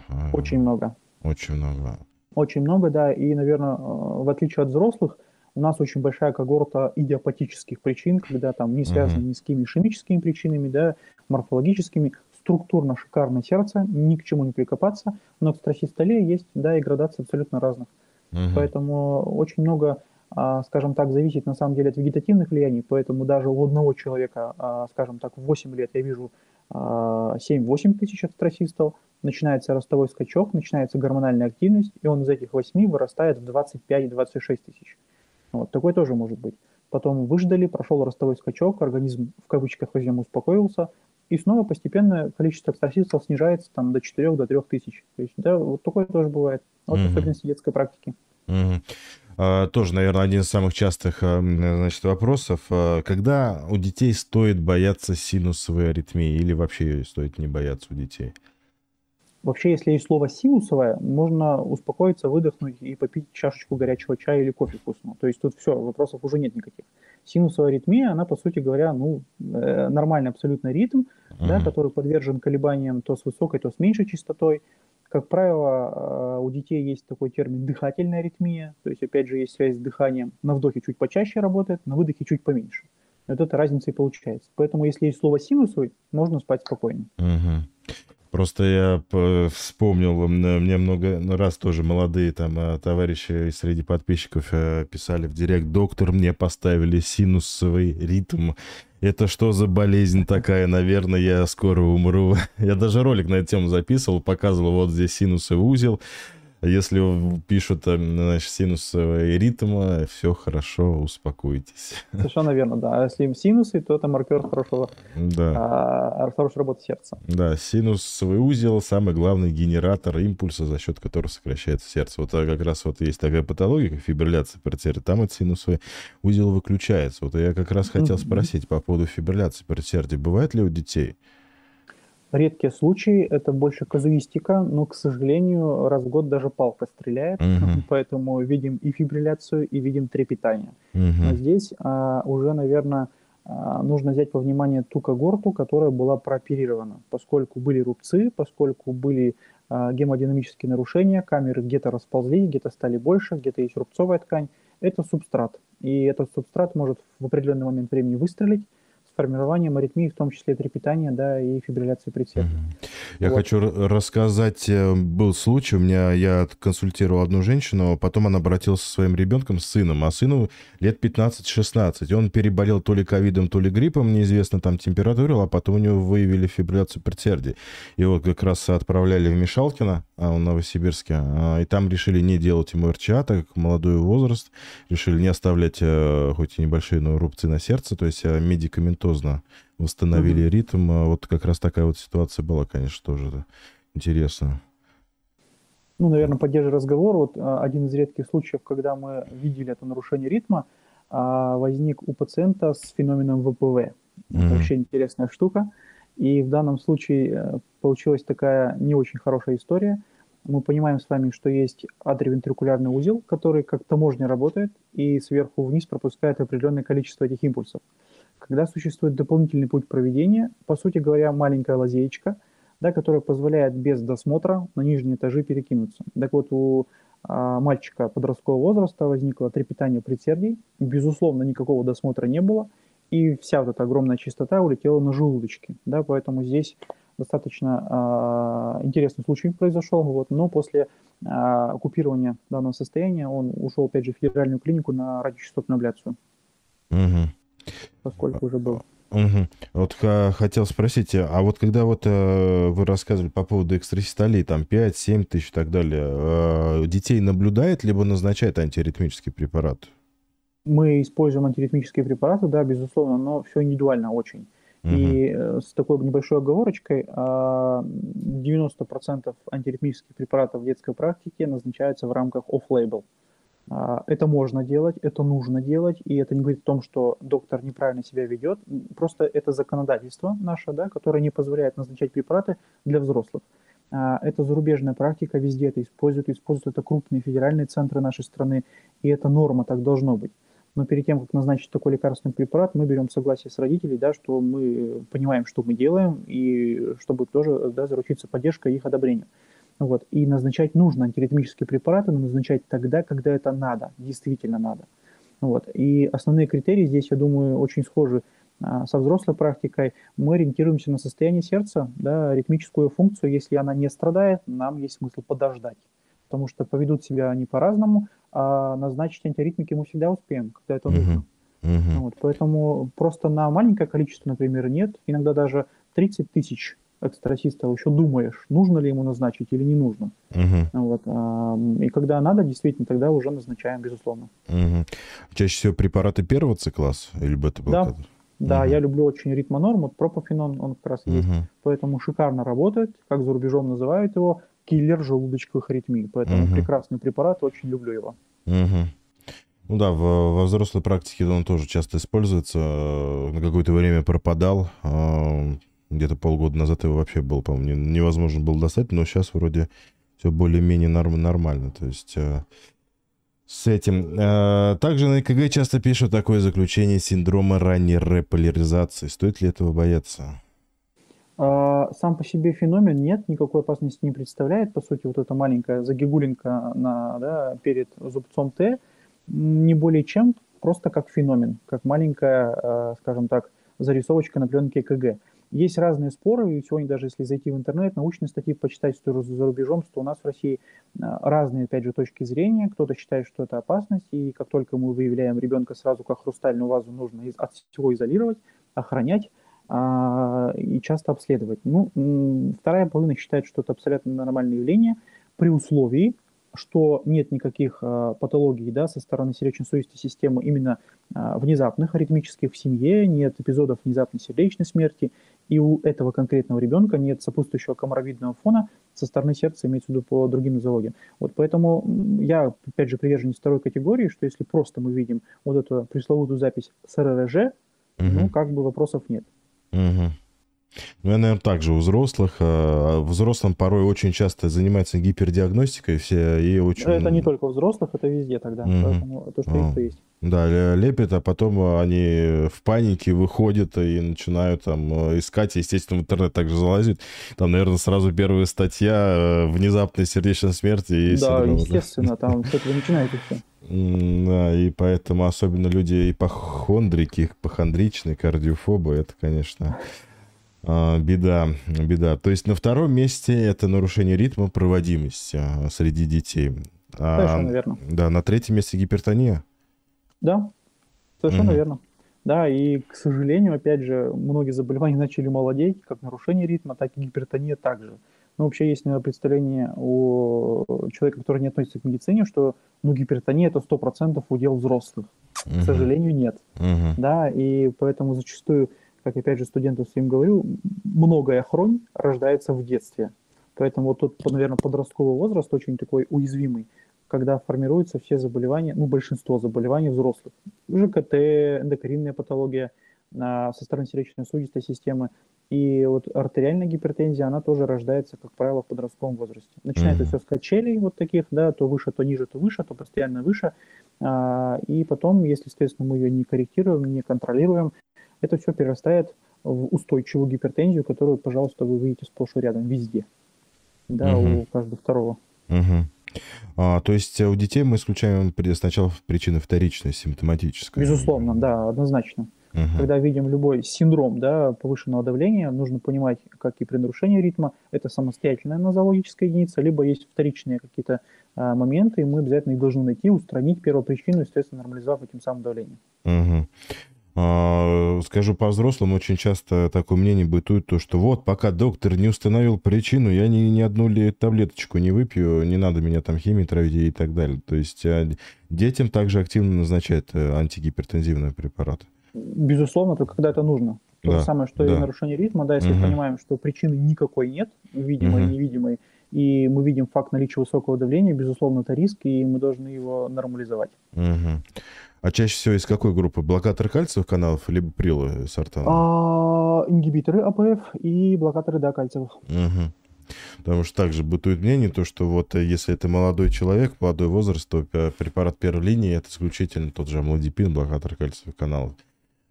А, очень много. Очень много. Очень много, да, и, наверное, э, в отличие от взрослых, у нас очень большая когорта идиопатических причин, когда там не связаны ни с какими ишемическими причинами, да, морфологическими, структурно шикарное сердце, ни к чему не прикопаться, но к строфистоле есть, да, и градации абсолютно разных. Угу. Поэтому очень много, а, скажем так, зависит на самом деле от вегетативных влияний, поэтому даже у одного человека, а, скажем так, в 8 лет я вижу 7-8 а, тысяч астрофистол, начинается ростовой скачок, начинается гормональная активность, и он из этих 8 вырастает в 25-26 тысяч. Вот, такой тоже может быть. Потом выждали, прошел ростовой скачок, организм в кавычках возьмем успокоился, и снова постепенно количество экстрасистов снижается там, до 4 до 3 тысяч. То есть, да, вот такое тоже бывает. Вот mm-hmm. особенности детской практики. Mm-hmm. Тоже, наверное, один из самых частых а, значит, вопросов. А, когда у детей стоит бояться синусовой аритмии или вообще стоит не бояться у детей? Вообще, если есть слово синусовое, можно успокоиться, выдохнуть и попить чашечку горячего чая или кофе вкусного. То есть тут все, вопросов уже нет никаких. Синусовая аритмия, она, по сути говоря, ну, э, нормальный абсолютно ритм, uh-huh. да, который подвержен колебаниям то с высокой, то с меньшей частотой. Как правило, э, у детей есть такой термин дыхательная аритмия, то есть, опять же, есть связь с дыханием. На вдохе чуть почаще работает, на выдохе чуть поменьше. Вот эта разница и получается. Поэтому, если есть слово синусовый, можно спать спокойно. Uh-huh. Просто я вспомнил, мне много раз тоже молодые там а, товарищи среди подписчиков э, писали в директ, доктор, мне поставили синусовый ритм. Это что за болезнь такая? Наверное, я скоро умру. <laughs> Я даже ролик на эту тему записывал, показывал, вот здесь синусовый узел, если пишут значит, синусовый ритм, все хорошо, успокойтесь. Совершенно верно, да. А если синусы, то это маркер хорошего, да. а, хорошей работы сердца. Да, синусовый узел самый главный генератор импульса, за счет которого сокращается сердце. Вот а как раз вот есть такая патология, как фибрилляция перцерия, там этот синусовый узел выключается. Вот я как раз хотел спросить по поводу фибрилляции перцерия. Бывает ли у детей? Редкие случаи, это больше казуистика, но, к сожалению, раз в год даже палка стреляет, uh-huh. <laughs> поэтому видим и фибрилляцию, и видим трепетание. Uh-huh. Но здесь а, уже, наверное, а, нужно взять во внимание ту когорту, которая была прооперирована, поскольку были рубцы, поскольку были а, гемодинамические нарушения, камеры где-то расползлись, где-то стали больше, где-то есть рубцовая ткань. Это субстрат, и этот субстрат может в определенный момент времени выстрелить, формированием аритмии, в том числе трепетания, да, и фибрилляции предсердия. Я вот. хочу рассказать, э, был случай, у меня, я консультировал одну женщину, потом она обратилась со своим ребенком, с сыном, а сыну лет 15-16, и он переболел то ли ковидом, то ли гриппом, неизвестно, там температуру, а потом у него выявили фибрилляцию предсердия. И вот как раз отправляли в Мишалкино, а в Новосибирске, а, и там решили не делать ему РЧА, так как молодой возраст, решили не оставлять э, хоть и небольшие, но рубцы на сердце, то есть э, медикаментозно восстановили угу. ритм. А вот как раз такая вот ситуация была, конечно, тоже интересно. Ну, наверное, поддерживая разговор, вот а, один из редких случаев, когда мы видели это нарушение ритма, а, возник у пациента с феноменом ВПВ. Mm-hmm. Это вообще интересная штука. И в данном случае э, получилась такая не очень хорошая история. Мы понимаем с вами, что есть атриовентрикулярный узел, который как таможня работает и сверху вниз пропускает определенное количество этих импульсов. Когда существует дополнительный путь проведения, по сути говоря, маленькая лазеечка, да, которая позволяет без досмотра на нижние этажи перекинуться. Так вот, у а, мальчика подросткового возраста возникло трепетание предсердий, безусловно, никакого досмотра не было, и вся вот эта огромная частота улетела на желудочки, да, поэтому здесь достаточно э, интересный случай произошел, вот, но после э, оккупирования данного состояния он ушел, опять же, в федеральную клинику на радиочастотную абляцию, угу. Поскольку уже был. Угу. Вот хотел спросить, а вот когда вот э, вы рассказывали по поводу экстрасистолии, там 5-7 тысяч и так далее, э, детей наблюдает, либо назначает антиаритмический препарат? Мы используем антиритмические препараты, да, безусловно, но все индивидуально очень. Угу. И э, с такой небольшой оговорочкой, 90% а, антиритмических препаратов в детской практике назначаются в рамках off-label. А, это можно делать, это нужно делать, и это не говорит о том, что доктор неправильно себя ведет. Просто это законодательство наше, да, которое не позволяет назначать препараты для взрослых. А, это зарубежная практика, везде это используют, используют это крупные федеральные центры нашей страны, и это норма, так должно быть но перед тем, как назначить такой лекарственный препарат, мы берем согласие с родителей, да, что мы понимаем, что мы делаем, и чтобы тоже да, заручиться поддержкой их одобрения. Вот. И назначать нужно антиритмические препараты, но назначать тогда, когда это надо, действительно надо. Вот. И основные критерии здесь, я думаю, очень схожи а, со взрослой практикой. Мы ориентируемся на состояние сердца, да, ритмическую функцию. Если она не страдает, нам есть смысл подождать потому что поведут себя они по-разному, а назначить антиритмики мы всегда успеем, когда это нужно. Uh-huh. Вот, поэтому просто на маленькое количество, например, нет. Иногда даже 30 тысяч экстрасистов еще думаешь, нужно ли ему назначить или не нужно. Uh-huh. Вот, а, и когда надо, действительно, тогда уже назначаем, безусловно. Uh-huh. Чаще всего препараты первого цикла или бета-блокатор? Да. Да, uh-huh. я люблю очень ритмонорм, вот пропофенон, он как раз uh-huh. есть, поэтому шикарно работает, как за рубежом называют его, киллер желудочковых аритмий. Поэтому угу. прекрасный препарат, очень люблю его. Угу. Ну да, в, во взрослой практике он тоже часто используется. Э, на какое-то время пропадал. Э, где-то полгода назад его вообще был, по-моему, невозможно было достать, но сейчас вроде все более-менее норм, нормально. То есть э, с этим. Также на ЭКГ часто пишут такое заключение синдрома ранней реполяризации. Стоит ли этого бояться? А, сам по себе феномен нет, никакой опасности не представляет. По сути, вот эта маленькая загигулинка на, да, перед зубцом Т не более чем, просто как феномен, как маленькая, а, скажем так, зарисовочка на пленке КГ. Есть разные споры, и сегодня даже если зайти в интернет, научные статьи почитать, что за рубежом, что у нас в России а, разные, опять же, точки зрения. Кто-то считает, что это опасность, и как только мы выявляем ребенка сразу как хрустальную вазу, нужно от всего изолировать, охранять а, и часто обследовать. Ну, вторая половина считает, что это абсолютно нормальное явление при условии, что нет никаких а, патологий да, со стороны сердечно-сосудистой системы именно а, внезапных аритмических в семье, нет эпизодов внезапной сердечной смерти, и у этого конкретного ребенка нет сопутствующего комаровидного фона со стороны сердца, имеется в виду по другим нозологиям. Вот поэтому я, опять же, приверженец второй категории, что если просто мы видим вот эту пресловутую запись с РРЖ, угу. ну, как бы вопросов нет. Угу. Ну, я, наверное, также у взрослых. А взрослым порой очень часто занимается гипердиагностикой все, и очень... Это не только у взрослых, это везде тогда. Угу. Поэтому то, что есть, то есть. Да, лепят, а потом они в панике выходят и начинают там искать, естественно, в интернет также залазить. Там, наверное, сразу первая статья э, «Внезапная сердечная смерть» и Да, синдром, естественно, да. там с этого начинается все. Да, и поэтому особенно люди ипохондрики, ипохондричные, кардиофобы, это, конечно, а, беда, беда. То есть на втором месте это нарушение ритма, проводимость а, среди детей. А, совершенно верно. Да, на третьем месте гипертония. Да, совершенно угу. верно. Да, и, к сожалению, опять же, многие заболевания <laughs> начали молодеть, как нарушение ритма, так и гипертония также. Ну, вообще есть, наверное, представление у человека, который не относится к медицине, что ну, гипертония – это 100% удел взрослых. Угу. К сожалению, нет. Угу. Да, и поэтому зачастую, как опять же студентам своим говорю, многое хронь рождается в детстве. Поэтому вот тут, наверное, подростковый возраст очень такой уязвимый, когда формируются все заболевания, ну, большинство заболеваний взрослых. ЖКТ, эндокринная патология со стороны сердечно-сосудистой системы. И вот артериальная гипертензия, она тоже рождается, как правило, в подростковом возрасте. Начинается mm-hmm. все с качелей вот таких, да, то выше, то ниже, то выше, то постоянно выше. А, и потом, если, естественно, мы ее не корректируем, не контролируем, это все перерастает в устойчивую гипертензию, которую, пожалуйста, вы видите сплошь и рядом, везде. Да, угу. у каждого второго. Угу. А, то есть у детей мы исключаем сначала причины вторичной, симптоматической. Безусловно, да, однозначно. Угу. Когда видим любой синдром да, повышенного давления, нужно понимать, как и при нарушении ритма, это самостоятельная нозологическая единица, либо есть вторичные какие-то а, моменты, и мы обязательно их должны найти, устранить первопричину, естественно, нормализовав этим самым давление. Угу. А, скажу по-взрослому, очень часто такое мнение бытует, то, что вот, пока доктор не установил причину, я ни, ни одну ли таблеточку не выпью, не надо меня там химией травить и так далее. То есть а, детям также активно назначают э, антигипертензивные препараты. Безусловно, только когда это нужно. То да, же самое, что да. и нарушение ритма, да, если угу. понимаем, что причины никакой нет, видимой угу. невидимой, и мы видим факт наличия высокого давления, безусловно, это риск, и мы должны его нормализовать. Угу. А чаще всего из какой группы? Блокатор кальциевых каналов, либо прилы сортана? А, ингибиторы АПФ и блокаторы, да, кальциевых. Угу. Потому что также бытует мнение, то, что вот э, если это молодой человек, молодой возраст, то препарат первой линии это исключительно тот же амлодипин, блокатор кальциевых каналов.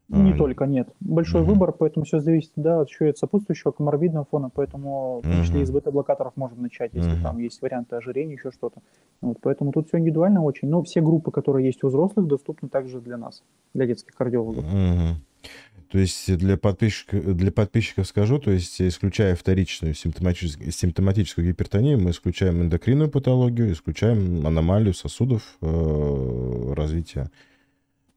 Не а, только, нет. Большой угу. выбор, поэтому все зависит, да, еще и от сопутствующего коморбидного фона, поэтому в том числе из бета-блокаторов можем начать, если угу. там есть варианты ожирения, еще что-то. Вот, поэтому тут все индивидуально очень, но все группы, которые есть у взрослых, доступны также для нас, для детских кардиологов. Угу. То есть для подписчиков, для подписчиков скажу, то есть исключая вторичную симптоматическую, симптоматическую гипертонию, мы исключаем эндокринную патологию, исключаем аномалию сосудов э, развития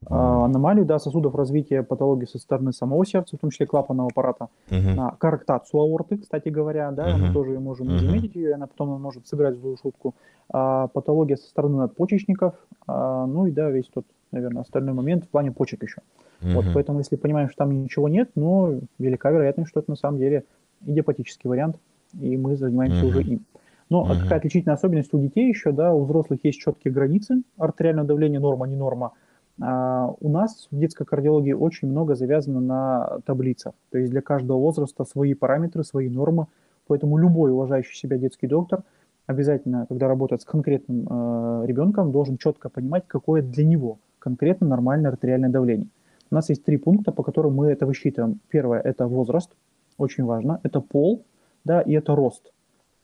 аномалию да, сосудов развития патологии со стороны самого сердца, в том числе клапанного аппарата, uh-huh. а, корректацию аорты, кстати говоря, да, uh-huh. мы тоже можем uh-huh. заметить ее, она потом может сыграть злую шутку. А, патология со стороны надпочечников, а, ну и да, весь тот, наверное, остальной момент в плане почек еще. Uh-huh. Вот, поэтому если понимаем, что там ничего нет, но велика вероятность, что это на самом деле идиопатический вариант, и мы занимаемся uh-huh. уже им. Но uh-huh. какая отличительная особенность у детей еще, да, у взрослых есть четкие границы артериального давления, норма, не норма, а, у нас в детской кардиологии очень много завязано на таблицах. То есть для каждого возраста свои параметры, свои нормы. Поэтому любой уважающий себя детский доктор обязательно, когда работает с конкретным э, ребенком, должен четко понимать, какое для него конкретно нормальное артериальное давление. У нас есть три пункта, по которым мы это высчитываем. Первое – это возраст, очень важно. Это пол, да, и это рост.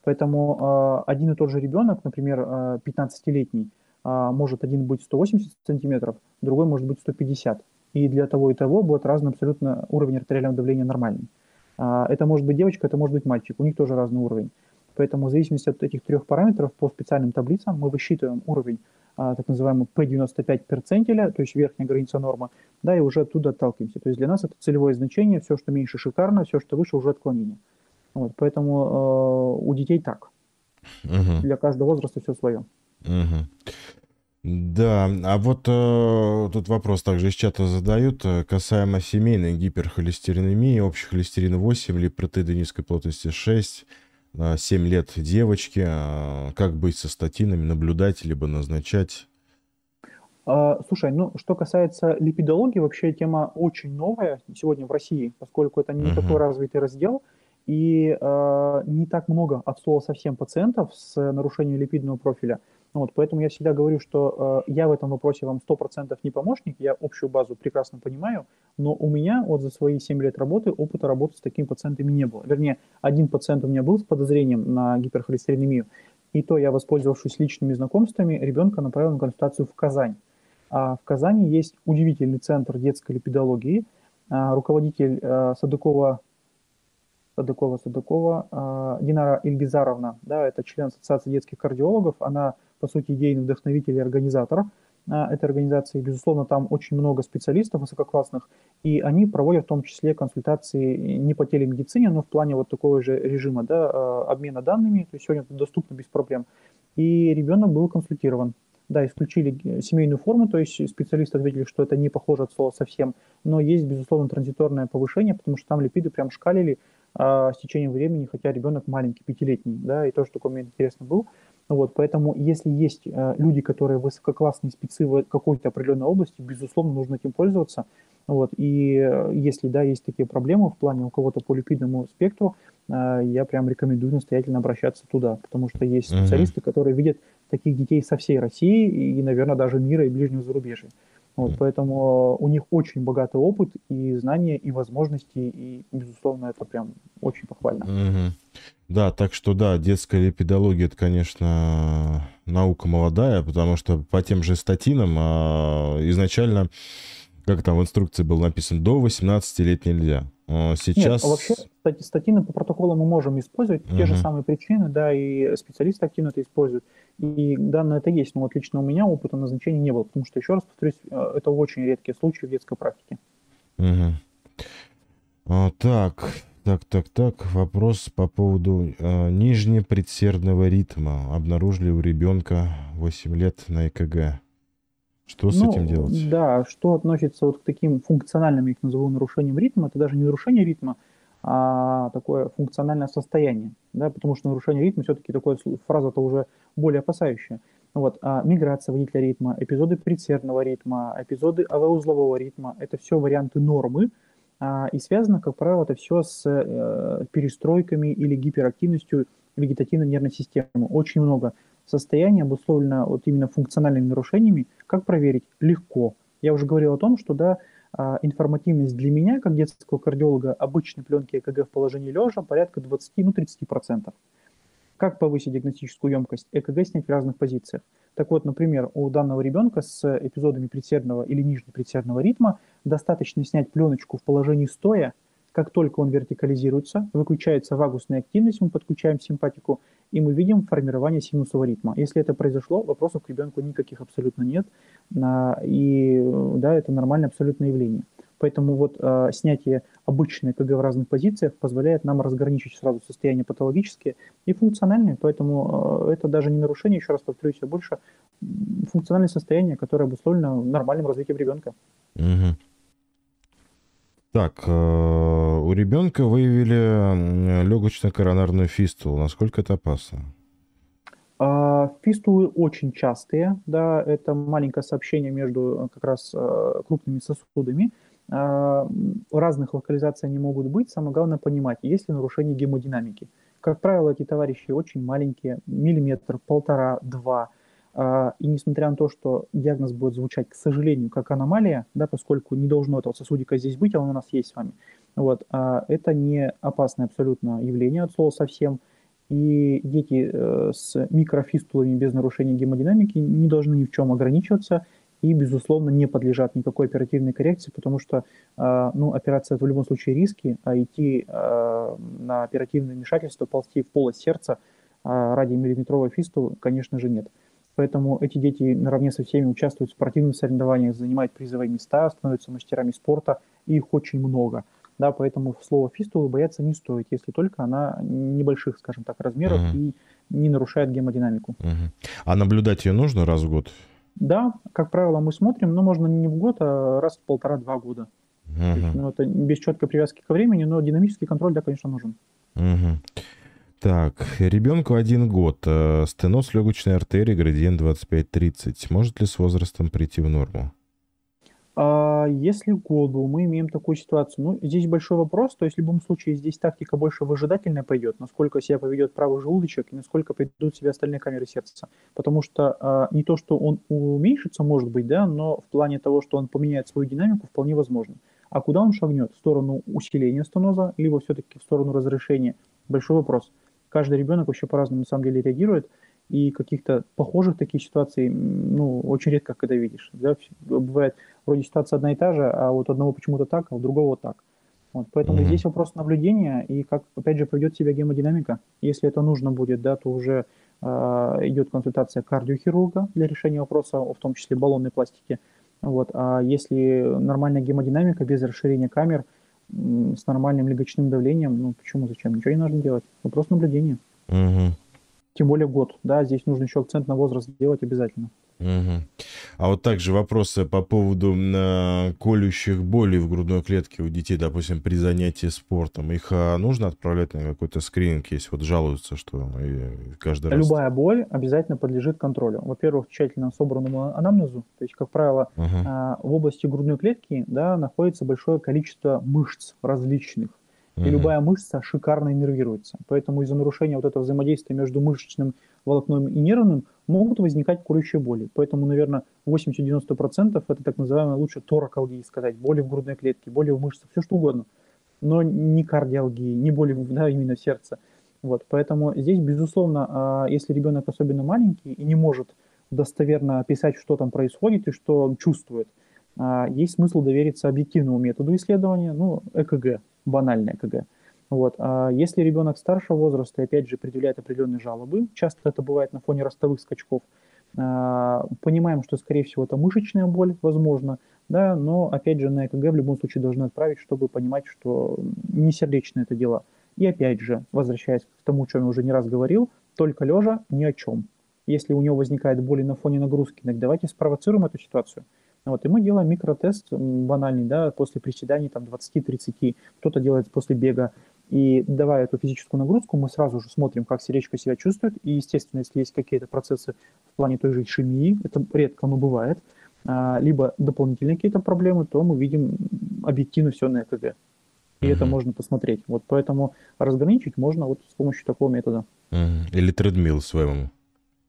Поэтому э, один и тот же ребенок, например, э, 15-летний, а, может один быть 180 сантиметров, другой может быть 150. И для того и того будет разный абсолютно уровень артериального давления нормальный. А, это может быть девочка, это может быть мальчик, у них тоже разный уровень. Поэтому в зависимости от этих трех параметров по специальным таблицам мы высчитываем уровень а, так называемого P95 перцентиля, то есть верхняя граница нормы, да, и уже оттуда отталкиваемся. То есть для нас это целевое значение, все, что меньше шикарно, все, что выше уже отклонение. Вот, поэтому э, у детей так. Угу. Для каждого возраста все свое. Угу. Да, а вот э, тут вопрос также из чата задают, э, касаемо семейной гиперхолестеринемии, общий холестерин 8 или протеиды низкой плотности 6, э, 7 лет девочки, э, как быть со статинами, наблюдать либо назначать? А, слушай, ну что касается липидологии, вообще тема очень новая сегодня в России, поскольку это не uh-huh. такой развитый раздел, и э, не так много от слова совсем пациентов с нарушением липидного профиля. Вот, поэтому я всегда говорю, что э, я в этом вопросе вам 100% не помощник, я общую базу прекрасно понимаю, но у меня вот за свои 7 лет работы опыта работы с такими пациентами не было. Вернее, один пациент у меня был с подозрением на гиперхолестеринемию, и то я, воспользовавшись личными знакомствами, ребенка направил на консультацию в Казань. А в Казани есть удивительный центр детской липидологии, а, руководитель а, Садыкова Садыкова, Садыкова, а, Динара Ильгизаровна, да, это член Ассоциации детских кардиологов, она по сути, идейный вдохновитель и организатор а, этой организации. Безусловно, там очень много специалистов высококлассных, и они проводят в том числе консультации не по телемедицине, но в плане вот такого же режима да, а, обмена данными, то есть сегодня это доступно без проблем. И ребенок был консультирован да, исключили семейную форму, то есть специалисты ответили, что это не похоже от слова совсем, но есть, безусловно, транзиторное повышение, потому что там липиды прям шкалили а, с течением времени, хотя ребенок маленький, пятилетний, да, и тоже такой момент интересный был. Вот, поэтому если есть э, люди, которые высококлассные спецы в какой-то определенной области, безусловно, нужно этим пользоваться. Вот, и э, если, да, есть такие проблемы в плане у кого-то по липидному спектру, э, я прям рекомендую настоятельно обращаться туда, потому что есть специалисты, которые видят таких детей со всей России и, наверное, даже мира и ближнего зарубежья. Вот, поэтому у них очень богатый опыт и знания, и возможности, и, безусловно, это прям очень похвально. Угу. Да, так что да, детская липидология, это, конечно, наука молодая, потому что по тем же статинам а, изначально, как там в инструкции было написано, до 18 лет нельзя. Сейчас... Нет, вообще статины по протоколу мы можем использовать, угу. те же самые причины, да, и специалисты активно это используют. И данное это есть, но вот лично у меня опыта назначения не было, потому что, еще раз повторюсь, э, это очень редкие случаи в детской практике. Угу. А, так, так, так, так. Вопрос по поводу э, нижнепредсердного ритма. Обнаружили у ребенка 8 лет на ЭКГ. Что с ну, этим делать? Да, что относится вот к таким функциональным, я их назову, нарушениям ритма, это даже не нарушение ритма, а такое функциональное состояние, да, потому что нарушение ритма все-таки такая фраза-то уже более опасающая. Вот, а миграция водителя ритма, эпизоды предсердного ритма, эпизоды АВ-узлового ритма – это все варианты нормы, а, и связано, как правило, это все с э, перестройками или гиперактивностью вегетативной нервной системы. Очень много состояний обусловлено вот именно функциональными нарушениями. Как проверить? Легко. Я уже говорил о том, что да, а, информативность для меня, как детского кардиолога, обычной пленки ЭКГ в положении лежа порядка 20-30%. Как повысить диагностическую емкость? ЭКГ снять в разных позициях. Так вот, например, у данного ребенка с эпизодами предсердного или нижнепредсердного ритма достаточно снять пленочку в положении стоя, как только он вертикализируется, выключается вагусная активность, мы подключаем симпатику, и мы видим формирование синусового ритма. Если это произошло, вопросов к ребенку никаких абсолютно нет, и да, это нормальное абсолютное явление. Поэтому вот э, снятие обычной КГ в разных позициях позволяет нам разграничить сразу состояние патологические и функциональные. Поэтому э, это даже не нарушение, еще раз повторюсь, а больше функциональное состояние, которое обусловлено нормальным развитием ребенка. Угу. Так, э, у ребенка выявили легочно-коронарную фистулу. Насколько это опасно? А, фистулы очень частые, да, это маленькое сообщение между э, как раз э, крупными сосудами. А, разных локализаций они могут быть, самое главное понимать, есть ли нарушение гемодинамики. Как правило, эти товарищи очень маленькие, миллиметр, полтора, два. А, и несмотря на то, что диагноз будет звучать, к сожалению, как аномалия, да, поскольку не должно этого сосудика здесь быть, а он у нас есть с вами, вот, это не опасное абсолютно явление от слова совсем – и дети э, с микрофистулами без нарушения гемодинамики не должны ни в чем ограничиваться и, безусловно, не подлежат никакой оперативной коррекции, потому что э, ну, операция это в любом случае риски, а идти на оперативное вмешательство, ползти в полость сердца ради миллиметровой фистулы, конечно же, нет. Поэтому эти дети наравне со всеми участвуют в спортивных соревнованиях, занимают призовые места, становятся мастерами спорта, и их очень много – да, поэтому слово фистулы бояться не стоит, если только она небольших, скажем так, размеров угу. и не нарушает гемодинамику. Угу. А наблюдать ее нужно раз в год? Да, как правило, мы смотрим, но можно не в год, а раз в полтора-два года. Угу. есть, ну, это без четкой привязки ко времени, но динамический контроль, да, конечно, нужен. Угу. Так, ребенку один год, э, стеноз легочной артерии, градиент 25-30. Может ли с возрастом прийти в норму? А если году мы имеем такую ситуацию, ну, здесь большой вопрос, то есть в любом случае здесь тактика больше выжидательная пойдет, насколько себя поведет правый желудочек и насколько пойдут себя остальные камеры сердца. Потому что а, не то, что он уменьшится, может быть, да, но в плане того, что он поменяет свою динамику, вполне возможно. А куда он шагнет? В сторону усиления стеноза, либо все-таки в сторону разрешения? Большой вопрос. Каждый ребенок вообще по-разному на самом деле реагирует и каких-то похожих таких ситуаций, ну, очень редко когда видишь. Да? Бывает вроде ситуация одна и та же, а вот одного почему-то так, а у другого вот так. Вот, поэтому mm-hmm. здесь вопрос наблюдения и как, опять же, поведет себя гемодинамика. Если это нужно будет, да, то уже э, идет консультация кардиохирурга для решения вопроса, в том числе баллонной пластики. Вот, а если нормальная гемодинамика без расширения камер, с нормальным легочным давлением, ну почему, зачем? Ничего не нужно делать. Вопрос наблюдения. Mm-hmm тем более год, да, здесь нужно еще акцент на возраст сделать обязательно. Угу. А вот также вопросы по поводу э, колющих болей в грудной клетке у детей, допустим, при занятии спортом. Их э, нужно отправлять на какой-то скрининг, если вот жалуются, что каждый раз... Любая боль обязательно подлежит контролю. Во-первых, тщательно собранному анамнезу. То есть, как правило, угу. э, в области грудной клетки да, находится большое количество мышц различных. И угу. любая мышца шикарно иннервируется. Поэтому из-за нарушения вот этого взаимодействия между мышечным волокном и нервным могут возникать курящие боли. Поэтому, наверное, 80-90% это так называемая лучше торакалгия сказать, боли в грудной клетке, боли в мышцах, все что угодно. Но не кардиалгии, не боли да, именно в сердце. Вот, поэтому здесь, безусловно, а, если ребенок особенно маленький и не может достоверно описать, что там происходит и что он чувствует, а, есть смысл довериться объективному методу исследования, ну, ЭКГ, банальное ЭКГ. Вот. А если ребенок старшего возраста, опять же, предъявляет определенные жалобы, часто это бывает на фоне ростовых скачков, а, понимаем, что, скорее всего, это мышечная боль, возможно, да, но, опять же, на ЭКГ в любом случае должны отправить, чтобы понимать, что не сердечное это дело. И опять же, возвращаясь к тому, о чем я уже не раз говорил, только лежа ни о чем. Если у него возникает боль на фоне нагрузки, давайте спровоцируем эту ситуацию. Вот, и мы делаем микротест банальный, да, после приседаний там 20-30, кто-то делает после бега, и давая эту физическую нагрузку, мы сразу же смотрим, как сердечко себя чувствует. И, естественно, если есть какие-то процессы в плане той же ишемии, это редко, но бывает, а, либо дополнительные какие-то проблемы, то мы видим объективно все на ЭКГ. И mm-hmm. это можно посмотреть. Вот поэтому разграничить можно вот с помощью такого метода. Mm-hmm. Или тредмил своему.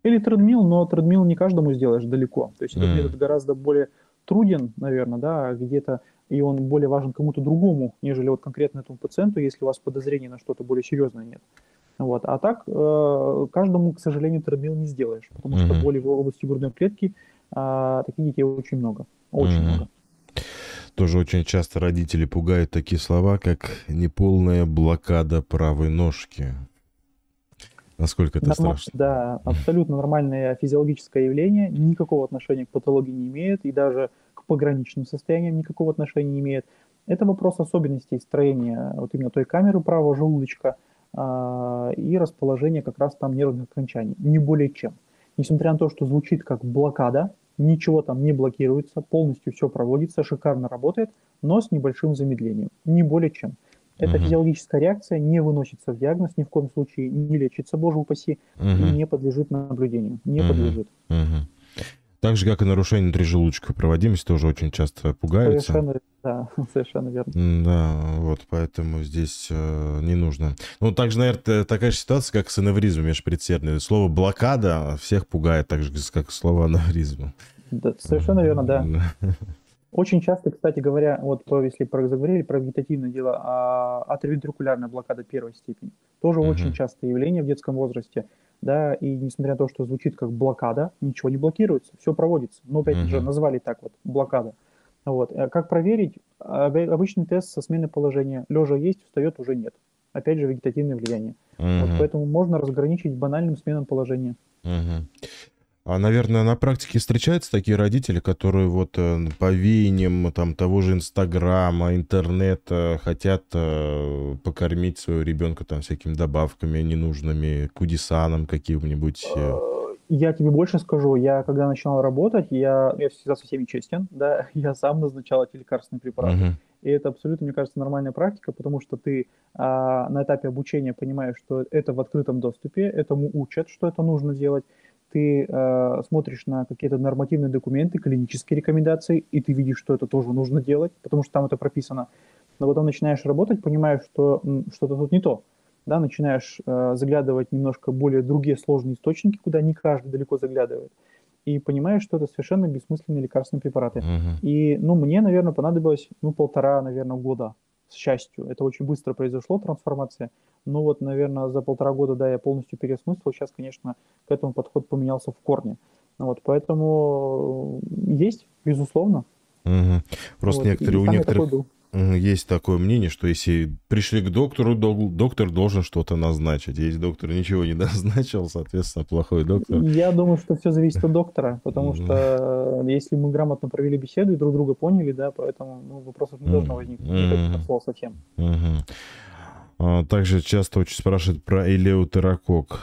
Или тредмил, но тредмил не каждому сделаешь далеко. То есть mm-hmm. этот метод гораздо более труден, наверное, да, где-то и он более важен кому-то другому, нежели вот конкретно этому пациенту, если у вас подозрения на что-то более серьезное нет. Вот. А так э, каждому, к сожалению, тредмил не сделаешь, потому mm-hmm. что боли в области грудной клетки э, таких детей очень много, очень mm-hmm. много. Тоже очень часто родители пугают такие слова, как неполная блокада правой ножки. Насколько это Норм... страшно? Да, абсолютно нормальное физиологическое явление, никакого отношения к патологии не имеет, и даже пограничным состоянием никакого отношения не имеет. Это вопрос особенностей строения вот именно той камеры правого желудочка э, и расположения как раз там нервных окончаний, не более чем. Несмотря на то, что звучит как блокада, ничего там не блокируется, полностью все проводится, шикарно работает, но с небольшим замедлением, не более чем. Эта uh-huh. физиологическая реакция не выносится в диагноз, ни в коем случае не лечится, боже упаси, uh-huh. и не подлежит наблюдению, не uh-huh. подлежит. Uh-huh. Так же, как и нарушение внутрижелудочковой проводимости тоже очень часто пугаются. Совершенно, да, <laughs> совершенно верно. Да, вот, поэтому здесь э, не нужно. Ну, также, наверное, такая же ситуация, как с аневризмом межпредсердной. Слово «блокада» всех пугает, так же, как слово «аневризм». Да, совершенно верно, да. <laughs> Очень часто, кстати говоря, вот то, если про, заговорили про вегетативное дело, а атривентрикулярная блокада первой степени, тоже uh-huh. очень частое явление в детском возрасте да, и несмотря на то, что звучит как блокада, ничего не блокируется, все проводится. Но опять uh-huh. же назвали так вот блокада. Вот. А как проверить? Обычный тест со смены положения. Лежа есть, встает уже нет. Опять же, вегетативное влияние. Uh-huh. Вот поэтому можно разграничить банальным сменом положения. Uh-huh. А, наверное, на практике встречаются такие родители, которые вот э, по веяниям там, того же Инстаграма, интернета хотят э, покормить своего ребенка там всякими добавками ненужными, кудисаном каким-нибудь. Э. Я тебе больше скажу, я когда начинал работать, я, я всегда со всеми честен, <laughs> да, я сам назначал эти лекарственные препараты. Uh-huh. И это абсолютно, мне кажется, нормальная практика, потому что ты а, на этапе обучения понимаешь, что это в открытом доступе, этому учат, что это нужно делать ты э, смотришь на какие-то нормативные документы, клинические рекомендации, и ты видишь, что это тоже нужно делать, потому что там это прописано. Но потом начинаешь работать, понимаешь, что что-то тут не то. Да, начинаешь э, заглядывать немножко более другие сложные источники, куда не каждый далеко заглядывает. И понимаешь, что это совершенно бессмысленные лекарственные препараты. Uh-huh. И, ну, мне, наверное, понадобилось, ну, полтора, наверное, года с счастью. Это очень быстро произошло, трансформация. Ну вот, наверное, за полтора года, да, я полностью переосмыслил. Сейчас, конечно, к этому подход поменялся в корне. Вот, поэтому есть, безусловно. Угу. Просто вот, некоторые, у некоторых, есть такое мнение, что если пришли к доктору, доктор должен что-то назначить. Если доктор ничего не <laughs> назначил, соответственно, плохой доктор. Я думаю, что все зависит от доктора, потому что э, если мы грамотно провели беседу и друг друга поняли, да, поэтому ну, вопросов не должно возникнуть. Слов совсем. А, также часто очень спрашивают про элеутерокок.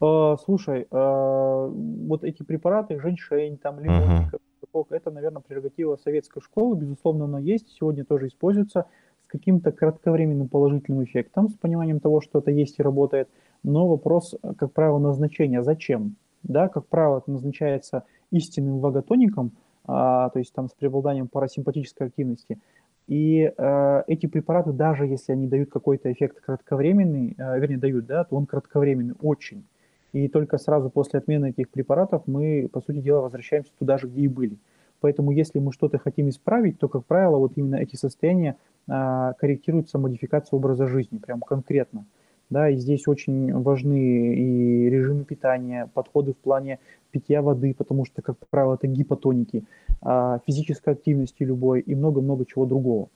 А, слушай, а, вот эти препараты, женьшень, там, лимонника, uh-huh. это, наверное, прерогатива советской школы, безусловно, оно есть, сегодня тоже используется с каким-то кратковременным положительным эффектом, с пониманием того, что это есть и работает, но вопрос, как правило, назначения, зачем? Да, как правило, это назначается истинным ваготоником, а, то есть там с преобладанием парасимпатической активности. И э, эти препараты, даже если они дают какой-то эффект кратковременный, э, вернее, дают, да, то он кратковременный очень. И только сразу после отмены этих препаратов мы, по сути дела, возвращаемся туда же, где и были. Поэтому если мы что-то хотим исправить, то, как правило, вот именно эти состояния а, корректируются модификацией образа жизни, прям конкретно. Да, и здесь очень важны и режимы питания, подходы в плане питья воды, потому что, как правило, это гипотоники, а, физической активности любой и много-много чего другого.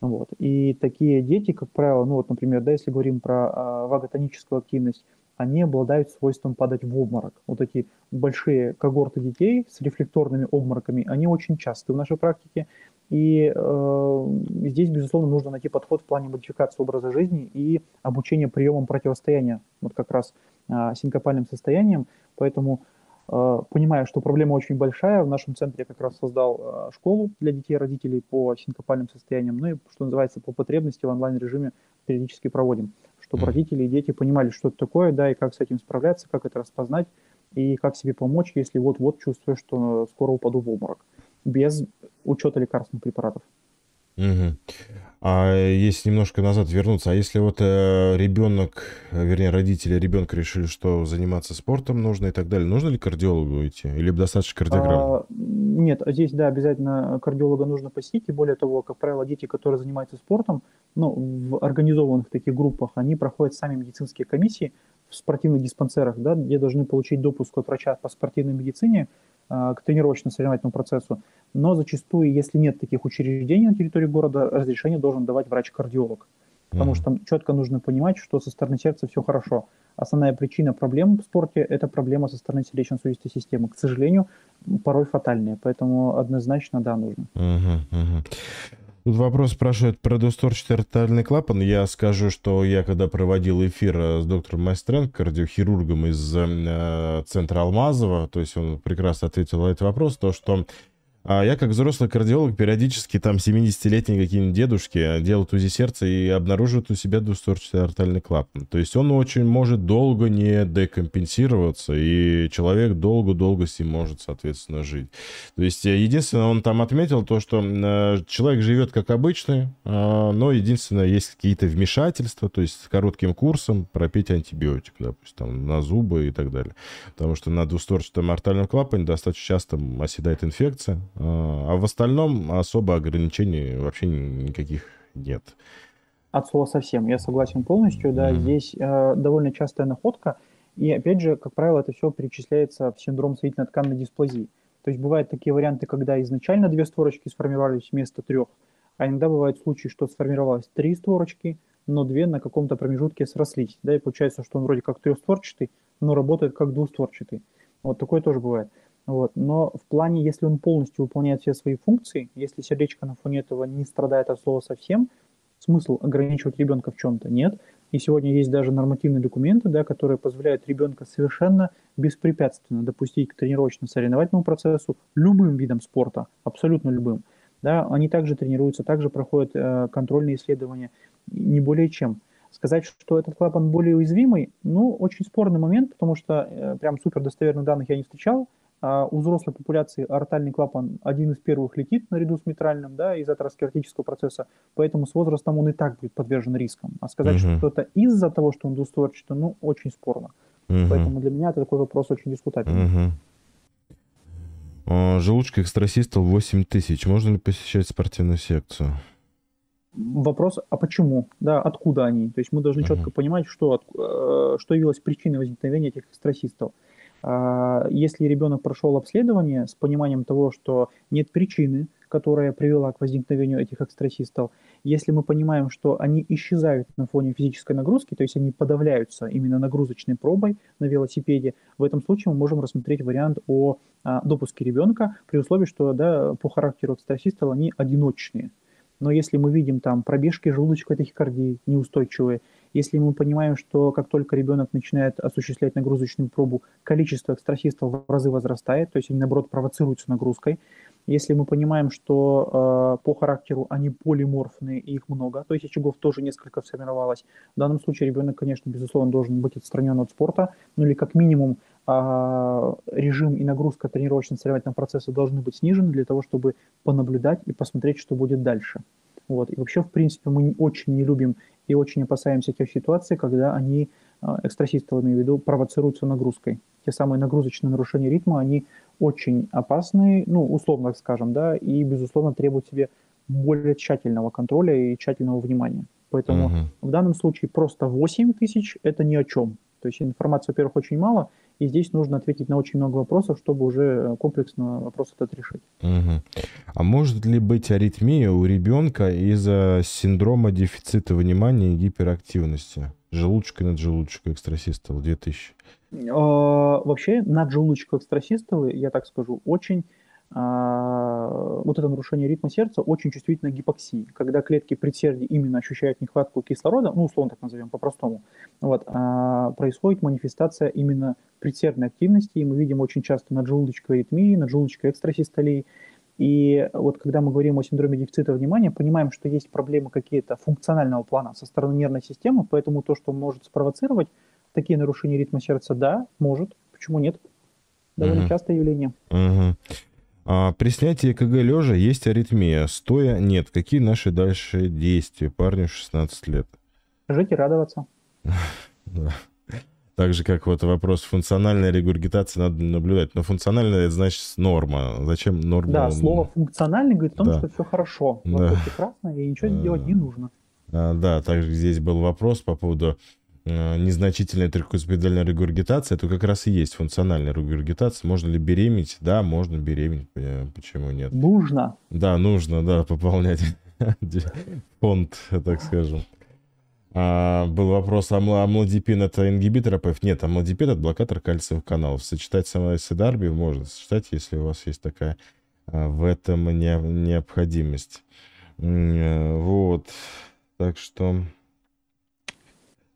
Вот. И такие дети, как правило, ну вот, например, да, если говорим про а, ваготоническую активность, они обладают свойством падать в обморок. Вот эти большие когорты детей с рефлекторными обмороками, они очень часты в нашей практике. И э, здесь, безусловно, нужно найти подход в плане модификации образа жизни и обучения приемам противостояния вот как раз э, синкопальным состояниям. Поэтому, э, понимая, что проблема очень большая, в нашем центре я как раз создал э, школу для детей и родителей по синкопальным состояниям, ну и, что называется, по потребности в онлайн-режиме периодически проводим чтобы родители и дети понимали, что это такое, да, и как с этим справляться, как это распознать, и как себе помочь, если вот-вот чувствую, что скоро упаду в обморок, без учета лекарственных препаратов. Угу. А если немножко назад вернуться, а если вот э, ребенок, вернее, родители ребенка решили, что заниматься спортом нужно и так далее, нужно ли кардиологу идти? Или достаточно кардиограммы? А, нет, здесь, да, обязательно кардиолога нужно посетить, и более того, как правило, дети, которые занимаются спортом, ну, в организованных таких группах, они проходят сами медицинские комиссии в спортивных диспансерах, да, где должны получить допуск от врача по спортивной медицине, а, к тренировочно-соревновательному процессу. Но зачастую, если нет таких учреждений на территории города, разрешение должен давать врач-кардиолог. Потому mm-hmm. что там четко нужно понимать, что со стороны сердца все хорошо. Основная причина проблем в спорте – это проблема со стороны сердечно-сосудистой системы. К сожалению, порой фатальная. Поэтому однозначно, да, нужно. Uh-huh, uh-huh. Тут вопрос спрашивает про двусторчатый артериальный клапан. Я скажу, что я когда проводил эфир э, с доктором Майстренко, кардиохирургом из э, центра Алмазова, то есть он прекрасно ответил на этот вопрос, то что а я, как взрослый кардиолог, периодически там 70-летние какие-нибудь дедушки делают УЗИ сердца и обнаруживают у себя двустворчатый артальный клапан. То есть он очень может долго не декомпенсироваться, и человек долго-долго с ним может, соответственно, жить. То есть э, единственное, он там отметил то, что э, человек живет как обычный, э, но единственное, есть какие-то вмешательства, то есть с коротким курсом пропить антибиотик, допустим, там, на зубы и так далее. Потому что на двустворчатом артальном клапане достаточно часто оседает инфекция, а, а в остальном особо ограничений вообще никаких нет. От слова совсем. Я согласен полностью. Да, mm-hmm. здесь э, довольно частая находка. И опять же, как правило, это все перечисляется в синдром соединительно-тканной дисплазии. То есть бывают такие варианты, когда изначально две створочки сформировались вместо трех, а иногда бывают случаи, что сформировалось три створочки, но две на каком-то промежутке срослись. Да, и получается, что он вроде как трехстворчатый, но работает как двустворчатый. Вот такое тоже бывает. Вот. Но в плане, если он полностью выполняет все свои функции, если сердечко на фоне этого не страдает от слова совсем, смысл ограничивать ребенка в чем-то нет. И сегодня есть даже нормативные документы, да, которые позволяют ребенка совершенно беспрепятственно допустить к тренировочно-соревновательному процессу любым видом спорта, абсолютно любым. Да, они также тренируются, также проходят э, контрольные исследования, не более чем. Сказать, что этот клапан более уязвимый, ну, очень спорный момент, потому что э, прям супер достоверных данных я не встречал. А у взрослой популяции артальный клапан один из первых летит наряду с митральным, да, из атеросклеротического процесса, поэтому с возрастом он и так будет подвержен рискам. А сказать, угу. что это из-за того, что он двустворчатый, ну, очень спорно. Угу. Поэтому для меня это такой вопрос очень дискутабельный. Угу. Желудочка экстрасистол 8 тысяч. Можно ли посещать спортивную секцию? Вопрос, а почему? Да, откуда они? То есть мы должны uh-huh. четко понимать, что, от, э, что явилось причиной возникновения этих экстрасистов. А, если ребенок прошел обследование с пониманием того, что нет причины, которая привела к возникновению этих экстрасистов, если мы понимаем, что они исчезают на фоне физической нагрузки, то есть они подавляются именно нагрузочной пробой на велосипеде, в этом случае мы можем рассмотреть вариант о а, допуске ребенка при условии, что да, по характеру экстрасистов они одиночные. Но если мы видим там пробежки желудочковой тахикардии неустойчивые, Если мы понимаем, что как только ребенок начинает осуществлять нагрузочную пробу, количество экстрасистов в разы возрастает, то есть они, наоборот, провоцируются нагрузкой. Если мы понимаем, что э, по характеру они полиморфные и их много, то есть очагов тоже несколько сформировалось, в данном случае ребенок, конечно, безусловно, должен быть отстранен от спорта, ну или как минимум э, режим и нагрузка тренировочно-соревновательного процесса должны быть снижены для того, чтобы понаблюдать и посмотреть, что будет дальше. Вот. И вообще, в принципе, мы очень не любим и очень опасаемся тех ситуаций, когда они, э, экстрасистолы, имею в виду, провоцируются нагрузкой. Те самые нагрузочные нарушения ритма, они очень опасны, ну, условно скажем, да, и, безусловно, требуют себе более тщательного контроля и тщательного внимания. Поэтому угу. в данном случае просто 8 тысяч – это ни о чем. То есть информации, во-первых, очень мало, и здесь нужно ответить на очень много вопросов, чтобы уже комплексно вопрос этот решить. Угу. А может ли быть аритмия у ребенка из-за синдрома дефицита внимания и гиперактивности? Желудочка над желудочкой экстрасистол 2000. А, вообще наджелудочковые экстрасистолы, я так скажу, очень вот это нарушение ритма сердца очень чувствительно к гипоксии, когда клетки предсердий именно ощущают нехватку кислорода, ну, условно так назовем по-простому, вот, а, происходит манифестация именно предсердной активности, и мы видим очень часто наджелудочковой аритмии, наджелудочковой экстрасистолии, и вот когда мы говорим о синдроме дефицита внимания, понимаем, что есть проблемы какие-то функционального плана со стороны нервной системы, поэтому то, что может спровоцировать такие нарушения ритма сердца, да, может. Почему нет? Довольно угу. частое явление. Угу. А, при снятии КГ лежа есть аритмия, стоя нет. Какие наши дальше действия? Парню 16 лет. Жить и радоваться. <laughs> Да. Так же, как вот вопрос функциональной регургитации надо наблюдать. Но функциональная это значит норма. Зачем норма? Да, слово функциональный говорит о том, да. что все хорошо. Да. прекрасно, и ничего делать не нужно. А, да, также здесь был вопрос по поводу незначительная трехкуспидальная регургитация, то как раз и есть функциональная регургитация. Можно ли беременеть? Да, можно беременеть. Э, почему нет? Нужно. Да, нужно, да, пополнять <laughs> фонд, так скажем. А, был вопрос, а амлодипин это ингибитор АПФ? Нет, амлодипин это блокатор кальциевых каналов. Сочетать с эсидарби можно сочетать, если у вас есть такая а, в этом не, необходимость. Э, вот. Так что...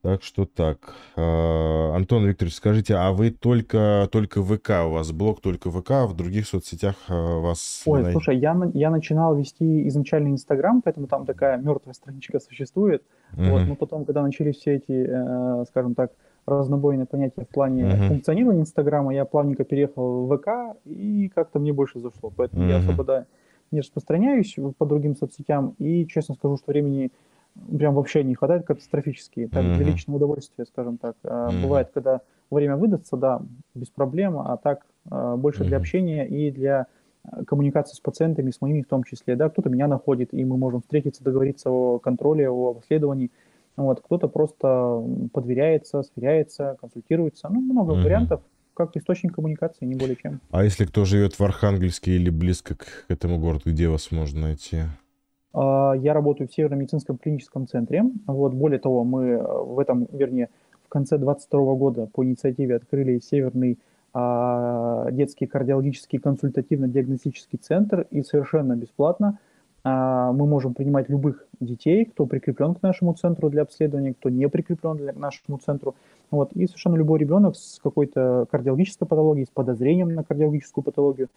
Так что так. А, Антон Викторович, скажите, а вы только, только ВК, у вас блог только ВК, а в других соцсетях а, вас... Ой, най... слушай, я, я начинал вести изначально Инстаграм, поэтому там такая мертвая страничка существует. Uh-huh. Вот, но потом, когда начались все эти, э, скажем так, разнобойные понятия в плане uh-huh. функционирования Инстаграма, я плавненько переехал в ВК, и как-то мне больше зашло. Поэтому uh-huh. я особо да, не распространяюсь по другим соцсетям, и, честно скажу, что времени прям вообще не хватает катастрофически. Так, mm-hmm. для личного удовольствия, скажем так. Mm-hmm. Бывает, когда время выдастся, да, без проблем, а так а, больше mm-hmm. для общения и для а, коммуникации с пациентами, с моими в том числе. Да, кто-то меня находит, и мы можем встретиться, договориться о контроле, о обследовании. Вот, кто-то просто подверяется, сверяется, консультируется. Ну, много mm-hmm. вариантов как источник коммуникации, не более чем. А если кто живет в Архангельске или близко к этому городу, где вас можно найти? А, я работаю в Северном медицинском клиническом центре. Вот, более того, мы э, в этом, вернее, в конце 2022 года по инициативе открыли Северный а, детский кардиологический консультативно-диагностический центр и совершенно бесплатно а, мы можем принимать любых детей, кто прикреплен к нашему центру для обследования, кто не прикреплен к нашему центру. Вот. И совершенно любой ребенок с какой-то кардиологической патологией, с подозрением на кардиологическую патологию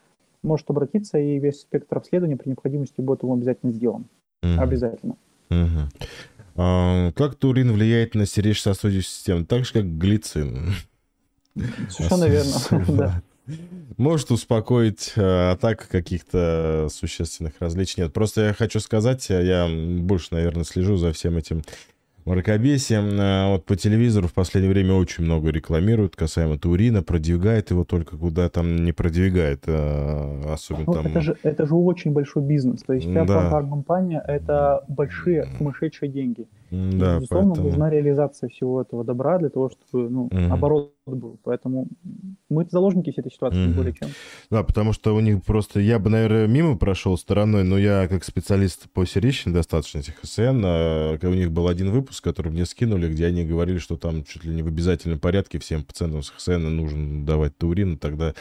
может обратиться, и весь спектр обследования при необходимости будет ему обязательно сделан. Mm-hmm. Обязательно. Mm-hmm. А, как турин влияет на сердечно-сосудистую систему? Так же, как глицин. Совершенно верно, <laughs> да. Может успокоить а, атак каких-то существенных различий. Нет, просто я хочу сказать, я больше, наверное, слежу за всем этим мракобесие. А, вот по телевизору в последнее время очень много рекламируют касаемо Турина, продвигает его только куда там не продвигает, а, особенно ну, там... Это же, это же очень большой бизнес, то есть вся да. компания это большие сумасшедшие деньги. Да, и, безусловно, поэтому... нужна реализация всего этого добра для того, чтобы ну, угу. оборот был. Поэтому мы заложники всей этой ситуации, угу. не более чем. Да, потому что у них просто... Я бы, наверное, мимо прошел стороной, но я как специалист по сердечным достаточно этих ХСН, а, у них был один выпуск, который мне скинули, где они говорили, что там чуть ли не в обязательном порядке всем пациентам с ХСН нужно давать таурин. Тогда,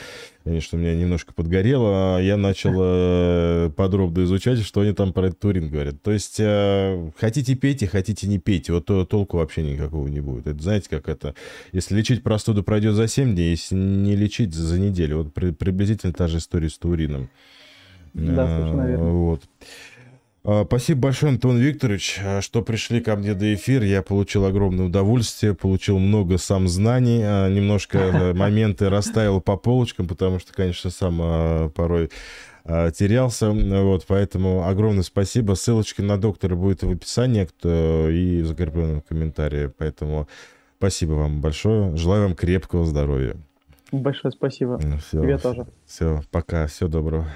конечно, меня немножко подгорело. А я начал э, подробно изучать, что они там про этот таурин говорят. То есть э, хотите пейте, хотите ходите, не пейте, вот то, толку вообще никакого не будет. Это знаете, как это, если лечить простуду пройдет за 7 дней, если не лечить за неделю, вот при, приблизительно та же история с турином. Да, совершенно верно. Вот. А, спасибо большое, Антон Викторович, а, что пришли ко мне до эфира. Я получил огромное удовольствие, получил много сам знаний, немножко э, <laughs> моменты расставил по полочкам, потому что, конечно, сам порой терялся. Вот, поэтому огромное спасибо. Ссылочки на доктора будет в описании кто, и в закрепленном комментарии. Поэтому спасибо вам большое. Желаю вам крепкого здоровья. Большое спасибо. Все, Тебе тоже. Все, пока. Всего доброго.